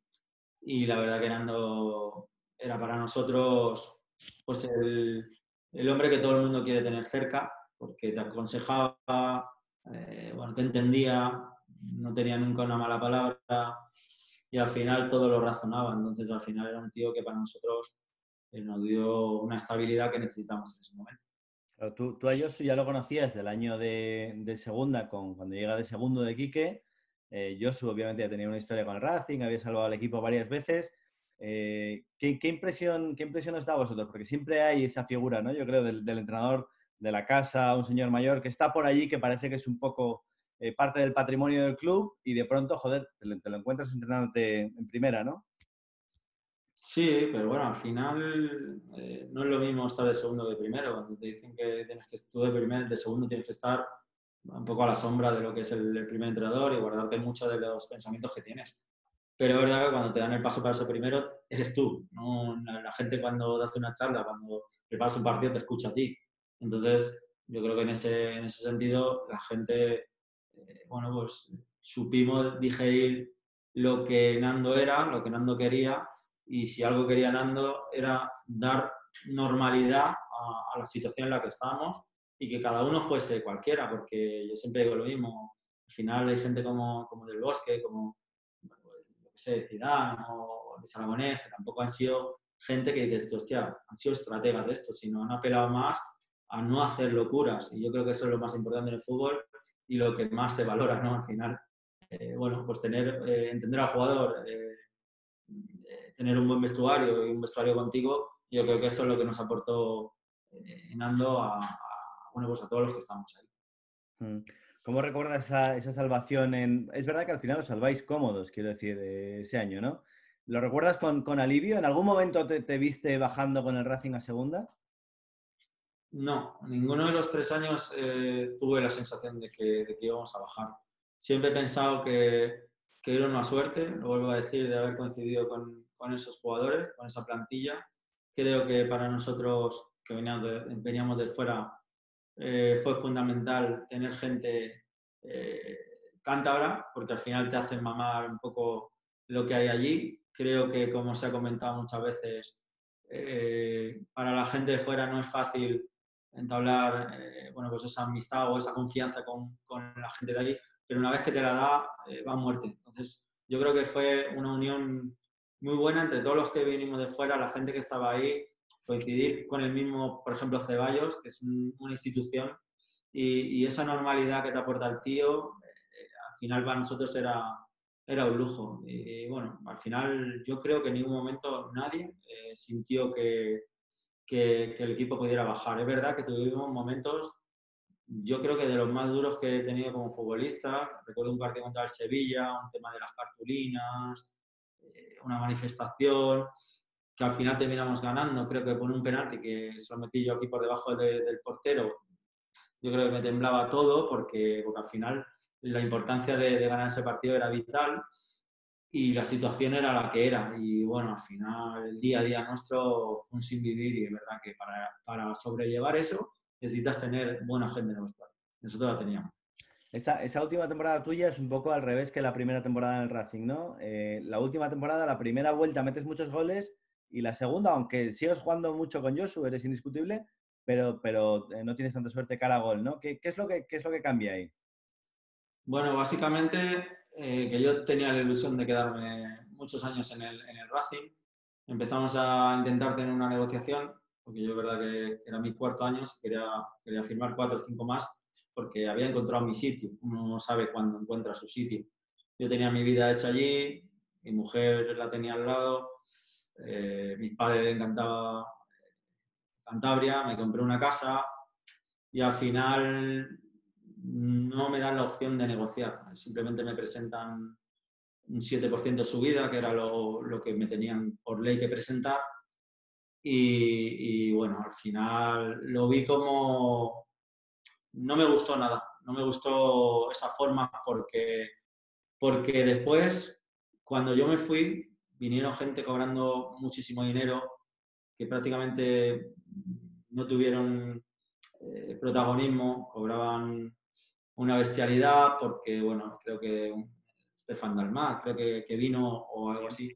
y la verdad que Nando era para nosotros pues el, el, hombre que todo el mundo quiere tener cerca porque te aconsejaba, eh, bueno, te entendía, no tenía nunca una mala palabra y al final todo lo razonaba. Entonces al final era un tío que para nosotros eh, nos dio una estabilidad que necesitamos en ese momento. tú, tú, a Josu ya lo conocías del año de, de, segunda, con, cuando llega de segundo de Quique, eh, Josu obviamente ya tenía una historia con el Racing, había salvado al equipo varias veces. Eh, ¿qué, impresión, ¿Qué impresión os da a vosotros? Porque siempre hay esa figura, ¿no? Yo creo, del, entrenador de la casa, un señor mayor que está por allí, que parece que es un poco eh, parte del patrimonio del club y de pronto, joder, te lo, encuentras entrenándote en primera, ¿no? Sí, pero bueno, al final no es lo mismo estar de segundo que de primero. Cuando te dicen que tú de de segundo tienes que estar un poco a la sombra de lo que es el, primer entrenador y guardarte mucho de los pensamientos que tienes. Pero es verdad que cuando te dan el paso para ser primero, eres tú. ¿no? La, gente cuando das una charla, cuando preparas un partido, te escucha a ti. Entonces, yo creo que en ese, en ese sentido la gente, eh, bueno, pues supimos digerir lo que Nando era, lo que Nando quería, y si algo quería Nando era dar normalidad a, a la situación en la que estábamos y que cada uno fuese cualquiera, porque yo siempre digo lo mismo, al final hay gente como, como del bosque, como sé, Zidane o Luis Aragonés, que tampoco han sido gente que dice, hostia, han sido estrategas de esto, sino han apelado más a no hacer locuras. Y yo creo que eso es lo más importante en el fútbol y lo que más se valora, ¿no? Al final, eh, bueno, pues tener, eh, entender al jugador, eh, tener un buen vestuario y un vestuario contigo, yo creo que eso es lo que nos aportó Nando a, pues a todos los que estamos ahí. Mm. ¿Cómo recuerdas esa, esa, salvación? En... Es verdad que al final os salváis cómodos, quiero decir, ese año, ¿no? ¿Lo recuerdas con, con alivio? ¿En algún momento te, te, viste bajando con el Racing a segunda? No, ninguno de los tres años eh, tuve la sensación de que, de que, íbamos a bajar. Siempre he pensado que, que, era una suerte, lo vuelvo a decir, de haber coincidido con, con esos jugadores, con esa plantilla. Creo que para nosotros, que veníamos de, veníamos de fuera, eh, fue fundamental tener gente eh, cántabra, porque al final te hacen mamar un poco lo que hay allí. Creo que, como se ha comentado muchas veces, eh, para la gente de fuera no es fácil entablar eh, bueno, pues esa amistad o esa confianza con, con, la gente de allí, pero una vez que te la da, va a muerte. Entonces, yo creo que fue una unión muy buena entre todos los que vinimos de fuera, la gente que estaba ahí, coincidir con el mismo, por ejemplo, Ceballos, que es una institución, y, esa normalidad que te aporta el tío, eh, al final para nosotros era, era un lujo. Y bueno, al final yo creo que en ningún momento nadie eh, sintió que, el equipo pudiera bajar. Es verdad que tuvimos momentos, yo creo que de los más duros que he tenido como futbolista. Recuerdo un partido contra el Sevilla, un tema de las cartulinas, eh, una manifestación que al final terminamos ganando. Creo que por un penalti que se lo metí yo aquí por debajo de, del portero, yo creo que me temblaba todo porque, porque al final la importancia de, de, ganar ese partido era vital y la situación era la que era. Y bueno, al final el día a día nuestro fue un sin vivir y es verdad que para, para sobrellevar eso necesitas tener buena gente en el. Nosotros la teníamos. Esa, esa, última temporada tuya es un poco al revés que la primera temporada en el Racing, ¿no? Eh, la última temporada, la primera vuelta metes muchos goles y la segunda, aunque sigues jugando mucho con Josu, eres indiscutible, pero, pero eh, no tienes tanta suerte cara a gol, ¿no? ¿Qué, qué, es lo que, ¿Qué es lo que cambia ahí? Bueno, básicamente eh, que yo tenía la ilusión de quedarme muchos años en el, en el, Racing. Empezamos a intentar tener una negociación, porque yo verdad que, que era mi cuarto año, quería, quería firmar cuatro o cinco más, porque había encontrado mi sitio. Uno no sabe cuándo encuentra su sitio. Yo tenía mi vida hecha allí, mi mujer la tenía al lado, eh, mis padres le encantaba Cantabria, me compré una casa y al final no me dan la opción de negociar. Simplemente me presentan un 7% de subida, que era lo, lo, que me tenían por ley que presentar. Y, y, bueno, al final lo vi como... No me gustó nada, no me gustó esa forma porque, porque después, cuando yo me fui, vinieron gente cobrando muchísimo dinero que prácticamente no tuvieron eh, protagonismo, cobraban una bestialidad porque, bueno, creo que Stefan Dalmat, creo que, que, vino o algo así.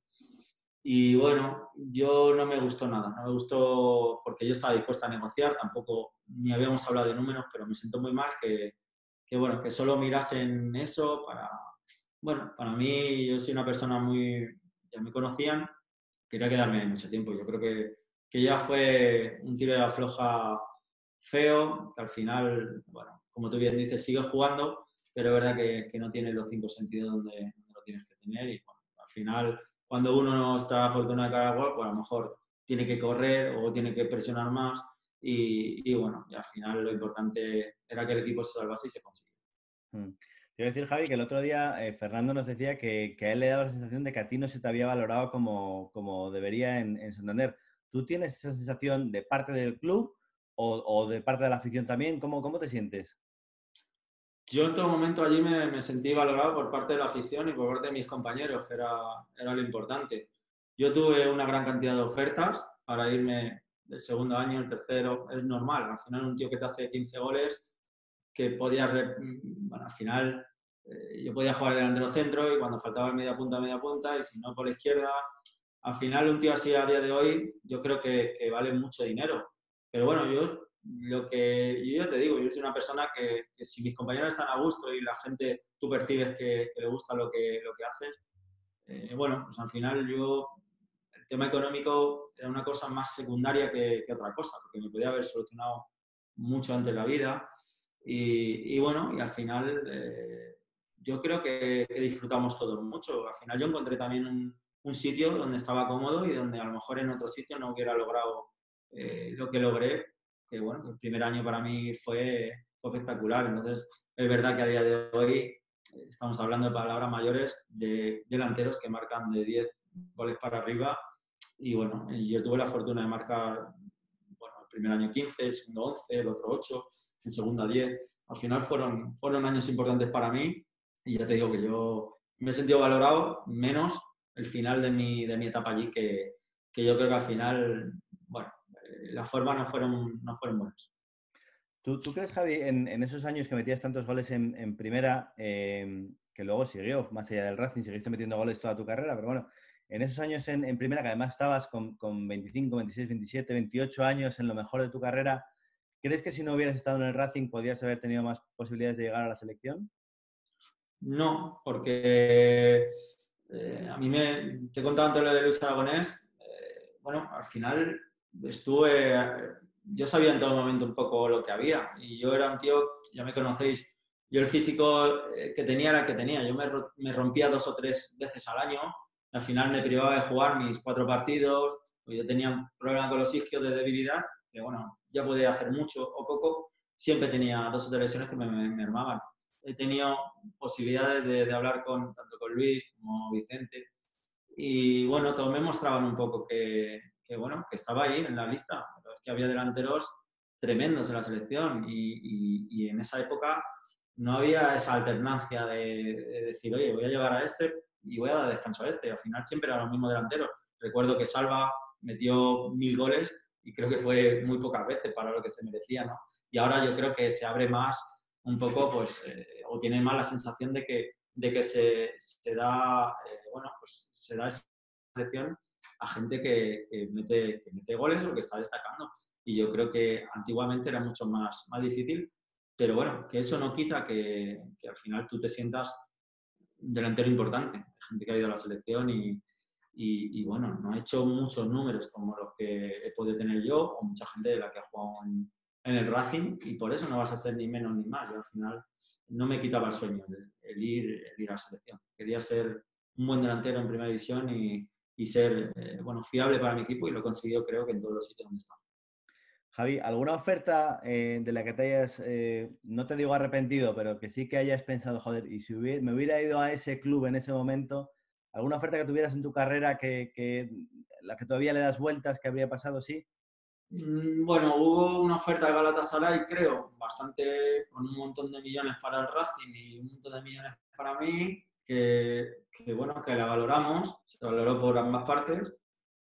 Y bueno, yo no me gustó nada, no me gustó porque yo estaba dispuesta a negociar, tampoco ni habíamos hablado de números, pero me siento muy mal que, que bueno, que solo mirasen eso para, bueno, para mí yo soy una persona muy, ya me conocían, quería quedarme mucho tiempo, yo creo que, que ya fue un tiro de la floja feo, al final, bueno, como tú bien dices, sigue jugando, pero es verdad que, que no tiene los cinco sentidos donde, donde, lo tienes que tener y al final, cuando uno no está afortunado de cara gol, pues a lo mejor tiene que correr o tiene que presionar más y, y bueno, y al final lo importante era que el equipo se salvase y se consiguió. Mm. Quiero decir, Javi, que el otro día eh, Fernando nos decía que, que, a él le daba la sensación de que a ti no se te había valorado como, como debería en, en Santander. ¿Tú tienes esa sensación de parte del club o, o, de parte de la afición también? ¿Cómo, cómo te sientes? Yo en todo momento allí me, me, sentí valorado por parte de la afición y por parte de mis compañeros, que era, era lo importante. Yo tuve una gran cantidad de ofertas para irme del segundo año, el tercero, es normal. Al final un tío que te hace 15 goles, que podía, bueno, al final eh, yo podía jugar delantero centro y cuando faltaba media punta, media punta, y si no por la izquierda, al final un tío así a día de hoy yo creo que, que vale mucho dinero. Pero bueno, yo lo que yo ya te digo, yo soy una persona que, que, si mis compañeros están a gusto y la gente, tú percibes que, que le gusta lo que, lo que haces, eh, bueno, pues al final yo, el tema económico era una cosa más secundaria que, otra cosa, porque me podía haber solucionado mucho antes la vida. Y, bueno, y al final eh, yo creo que, disfrutamos todos mucho. Al final yo encontré también un, un, sitio donde estaba cómodo y donde a lo mejor en otro sitio no hubiera logrado eh, lo que logré. Que bueno, el primer año para mí fue espectacular. Entonces, es verdad que a día de hoy estamos hablando de palabras mayores de delanteros que marcan de 10 goles para arriba. Y bueno, yo tuve la fortuna de marcar, bueno, el primer año 15, el segundo 11, el otro 8, el segundo 10. Al final fueron, fueron años importantes para mí y ya te digo que yo me he sentido valorado menos el final de mi, de mi etapa allí, que, que yo creo que al final, bueno, eh, las formas no fueron, no fueron buenas. ¿Tú, crees, Javi, en, esos años que metías tantos goles en, primera, em, que luego siguió, más allá del Racing, seguiste metiendo goles toda tu carrera, pero bueno, en esos años en, primera, que además estabas con, 25, 26, 27, 28 años en lo mejor de tu carrera, ¿crees que si no hubieras estado en el Racing podías haber tenido más posibilidades de llegar a la selección? No, porque eh, a mí me, te he contado antes lo de Luis Aragonés, eh, bueno, al final estuve yo sabía en todo momento un poco lo que había y yo era un tío, ya me conocéis, yo el físico eh, que tenía era el que tenía, yo me, rompía dos o tres veces al año, al final me privaba de jugar mis cuatro partidos, pues yo tenía un problema con los isquios de debilidad, que bueno, ya podía hacer mucho o poco, siempre tenía dos o tres lesiones que me, me, armaban. He tenido posibilidades de, de, hablar con, tanto con Luis como Vicente y bueno, todos me mostraban un poco que, que bueno, que estaba ahí en la lista, que había delanteros tremendos en la selección y, en esa época no había esa alternancia de, decir, oye, voy a llevar a este y voy a dar descanso a este. Al final siempre eran los mismos delanteros. Recuerdo que Salva metió mil goles y creo que fue muy pocas veces para lo que se merecía, ¿no? Y ahora yo creo que se abre más un poco, pues, eh, o tiene más la sensación de que, de que se, se da, eh, bueno, pues se da esa selección a gente que, mete, mete, goles o que está destacando. Y yo creo que antiguamente era mucho más, más difícil, pero bueno, que eso no quita que, que al final tú te sientas delantero importante, gente que ha ido a la selección y, y, bueno, no ha hecho muchos números como los que he podido tener yo o mucha gente de la que ha jugado en, en el Racing y por eso no vas a ser ni menos ni más. Yo al final no me quitaba el sueño el, ir, el ir a la selección. Quería ser un buen delantero en primera división y, y ser eh, bueno, fiable para mi equipo y lo he conseguido creo que en todos los sitios donde está. Javi, ¿alguna oferta eh, de la que te hayas, eh, no te digo arrepentido, pero que sí que hayas pensado, joder, y si me hubiera ido a ese club en ese momento, alguna oferta que tuvieras en tu carrera que, la que todavía le das vueltas, que habría pasado, sí? Mm, bueno, hubo una oferta de Galatasaray, creo, bastante, con un montón de millones para el Racing y un montón de millones para mí, que, bueno, que la valoramos, se valoró por ambas partes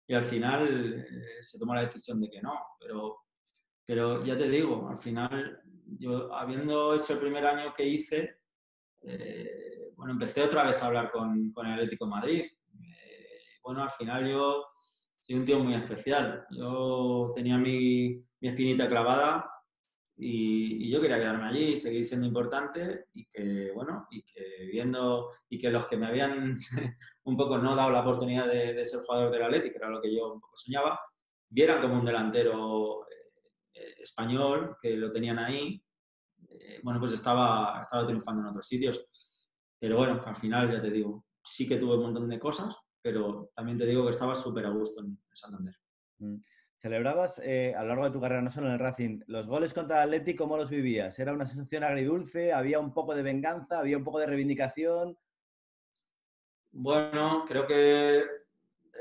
y al final eh, se tomó la decisión de que no. Pero, pero ya te digo, al final, yo habiendo hecho el primer año que hice, eh, bueno, empecé otra vez a hablar con, con el Atlético Madrid. Eh, bueno, al final yo soy un tío muy especial. Yo tenía mi, mi espinita clavada y, yo quería quedarme allí y seguir siendo importante y que, bueno, y que viendo, y que los que me habían un poco no dado la oportunidad de, ser jugador del Atlético, era lo que yo un poco soñaba, vieran como un delantero eh, español, que lo tenían ahí, eh, bueno, pues estaba, estaba triunfando en otros sitios. Pero bueno, que al final, ya te digo, sí que tuve un montón de cosas, pero también te digo que estaba súper a gusto en Santander. Mm. Celebrabas eh, a lo largo de tu carrera, no solo en el Racing, los goles contra el Atlético, ¿cómo los vivías? ¿Era una sensación agridulce? ¿Había un poco de venganza? ¿Había un poco de reivindicación? Bueno, creo que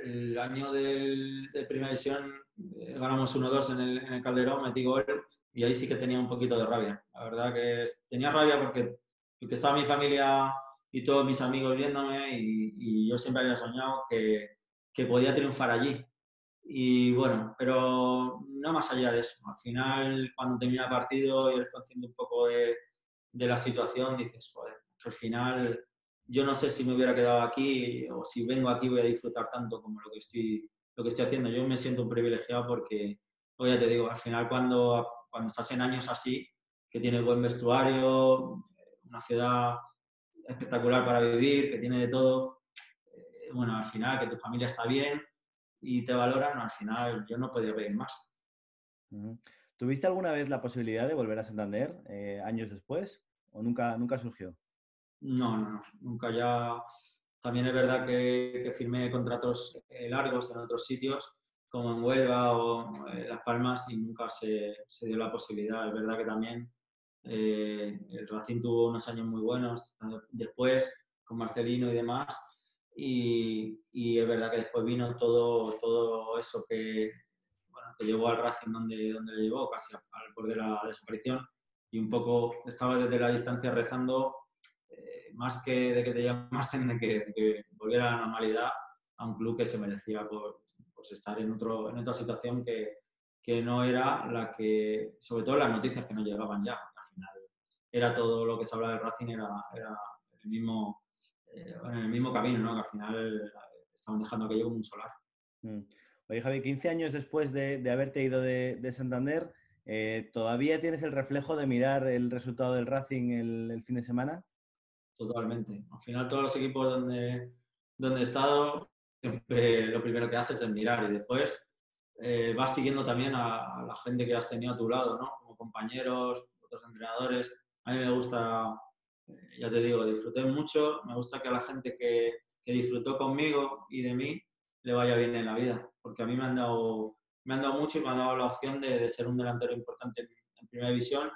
el año del, de primera división eh, ganamos 1-2 en el, en el, Calderón, metí gol y ahí sí que tenía un poquito de rabia. La verdad que tenía rabia porque, porque estaba mi familia y todos mis amigos viéndome y, y yo siempre había soñado que, que podía triunfar allí y bueno, pero no más allá de eso. Al final, cuando termina el partido y eres consciente un poco de, de la situación, dices, joder, que al final yo no sé si me hubiera quedado aquí o si vengo aquí voy a disfrutar tanto como lo que estoy, lo que estoy haciendo. Yo me siento un privilegiado porque, ya te digo, al final cuando, cuando estás en años así, que tiene buen vestuario, una ciudad espectacular para vivir, que tiene de todo, bueno, al final que tu familia está bien y te valoran, al final yo no podía pedir más. ¿Tuviste alguna vez la posibilidad de volver a Santander eh, años después o nunca, nunca surgió? No, no, no, nunca ya. También es verdad que, firmé contratos eh, largos en otros sitios, como en Huelva o eh, Las Palmas, y nunca se, se, dio la posibilidad. Es verdad que también el Racing tuvo unos años muy buenos después, con Marcelino y demás, y, y, es verdad que después vino todo, todo eso que, que llevó al Racing donde, donde le llevó, casi al borde de la desaparición, y un poco estaba desde la distancia rezando, eh, más que de que te llamasen, de que, volviera a la normalidad a un club que se merecía por pues, estar en, otro, en otra situación que, que no era la que, sobre todo las noticias que no llegaban ya, era todo lo que se hablaba del Racing, era, era el mismo, eh, en el mismo camino, ¿no? que al final estaban dejando aquello como un solar. Mm. Oye, Javi, 15 años después de, haberte ido de, Santander, eh, ¿todavía tienes el reflejo de mirar el resultado del Racing el, fin de semana? Totalmente. Al final, todos los equipos donde, donde he estado, siempre lo primero que haces es mirar y después eh, vas siguiendo también a, la gente que has tenido a tu lado, ¿no? Como compañeros, otros entrenadores. A mí me gusta, ya te digo, disfruté mucho. Me gusta que a la gente que, que disfrutó conmigo y de mí le vaya bien en la vida, porque a mí me han dado, me han dado mucho y me han dado la opción de, ser un delantero importante en, primera división,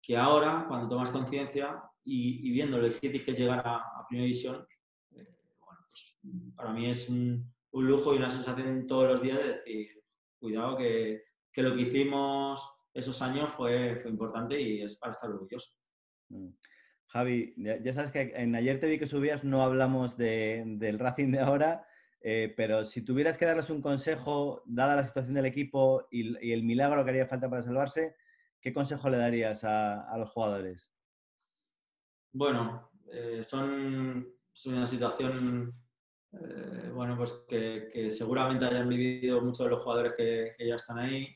que ahora, cuando tomas conciencia y, viendo lo difícil que es llegar a, primera división, eh, pues, para mí es un, un, lujo y una sensación todos los días de decir, cuidado que, que lo que hicimos esos años fue, fue importante y es para estar orgulloso. Mm. Javi, ya, sabes que en ayer te vi que subías, no hablamos de, del Racing de ahora, eh, pero si tuvieras que darles un consejo, dada la situación del equipo y, el milagro que haría falta para salvarse, ¿qué consejo le darías a, los jugadores? Bueno, eh, son, una situación eh, bueno, pues que, seguramente hayan vivido muchos de los jugadores que, ya están ahí.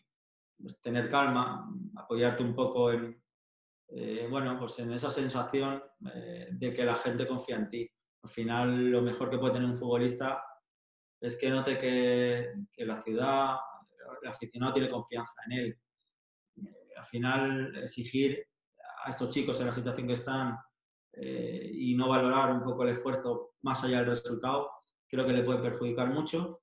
Pues tener calma, apoyarte un poco en, bueno, pues en esa sensación de que la gente confía en ti. Al final, lo mejor que puede tener un futbolista es que note que, la ciudad, el aficionado tiene confianza en él. Al final, exigir a estos chicos en la situación que están eh, y no valorar un poco el esfuerzo más allá del resultado, creo que le puede perjudicar mucho.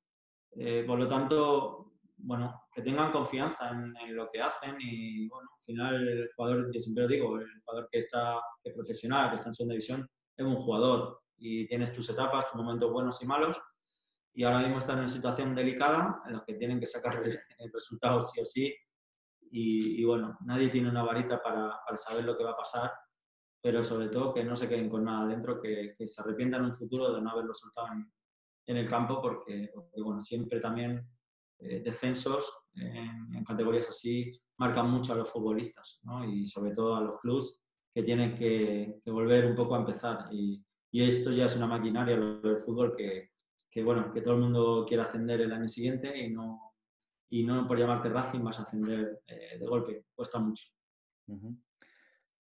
Eh, por lo tanto, bueno, que tengan confianza en, lo que hacen y, bueno, al final el jugador, yo siempre lo digo, el jugador que está que profesional, que está en segunda división, es un jugador y tienes tus etapas, tus momentos buenos y malos y ahora mismo están en una situación delicada en la que tienen que sacar el resultado sí o sí. Y, bueno, nadie tiene una varita para, para, saber lo que va a pasar, pero sobre todo que no se queden con nada dentro, que, que se arrepientan en un futuro de no haberlo soltado en, en el campo, porque, bueno, siempre también eh, descensos en, categorías así marcan mucho a los futbolistas ¿no? y sobre todo a los clubs que tienen que, volver un poco a empezar. Y, esto ya es una maquinaria, del fútbol, que, bueno, que todo el mundo quiera ascender el año siguiente y no, y no por llamarte Racing vas a ascender eh, de golpe, cuesta mucho.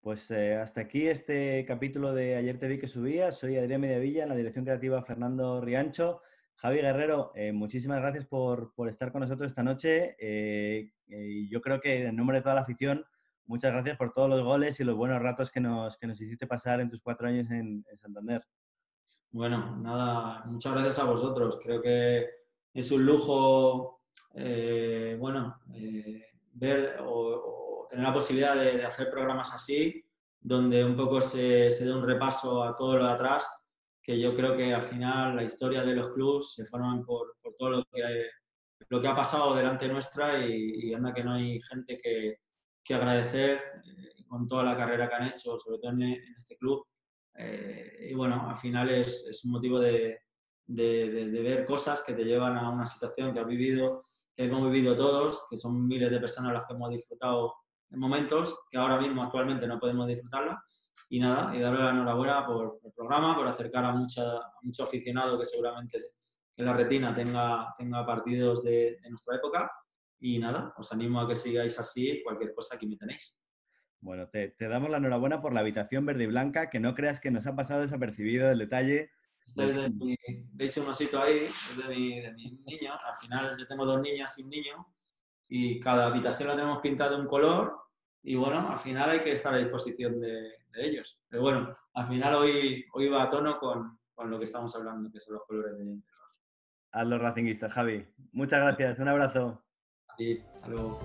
Pues eh, hasta aquí este capítulo de Ayer te vi que subía. Soy Adrián Mediavilla, en la dirección creativa Fernando Riancho. Javi Guerrero, eh, muchísimas gracias por, por, estar con nosotros esta noche. y yo creo que en nombre de toda la afición, muchas gracias por todos los goles y los buenos ratos que nos, que nos hiciste pasar en tus cuatro años en Santander. Bueno, nada, muchas gracias a vosotros. Creo que es un lujo, eh, bueno, eh, ver o, tener la posibilidad de, hacer programas así, donde un poco se, se dé un repaso a todo lo de atrás, que yo creo que al final la historia de los clubs se forman por, por todo lo que, lo que ha pasado delante nuestra y, anda que no hay gente que, que agradecer eh, con toda la carrera que han hecho, sobre todo en este club eh, y bueno, al final es, es un motivo de, de, de, ver cosas que te llevan a una situación que has vivido, que hemos vivido todos, que son miles de personas las que hemos disfrutado en momentos que ahora mismo actualmente no podemos disfrutarla. Y nada, y darle la enhorabuena por, el programa, por acercar a, mucha, a mucho aficionado que seguramente en la retina tenga, tenga partidos de, de nuestra época. Y nada, os animo a que sigáis así, cualquier cosa aquí me tenéis. Bueno, te, damos la enhorabuena por la habitación verde y blanca, que no creas que nos ha pasado desapercibido el detalle. Este es de mi, veis un osito ahí, es de mi, de mi niño. Al final yo tengo dos niñas y un niño y cada habitación la tenemos pintada de un color y bueno, al final hay que estar a disposición de, ellos. Pero bueno, al final hoy, hoy va a tono con, con, lo que estamos hablando, que son los colores de, A los racinguistas, Javi. Muchas gracias, un abrazo. A ti, hasta luego.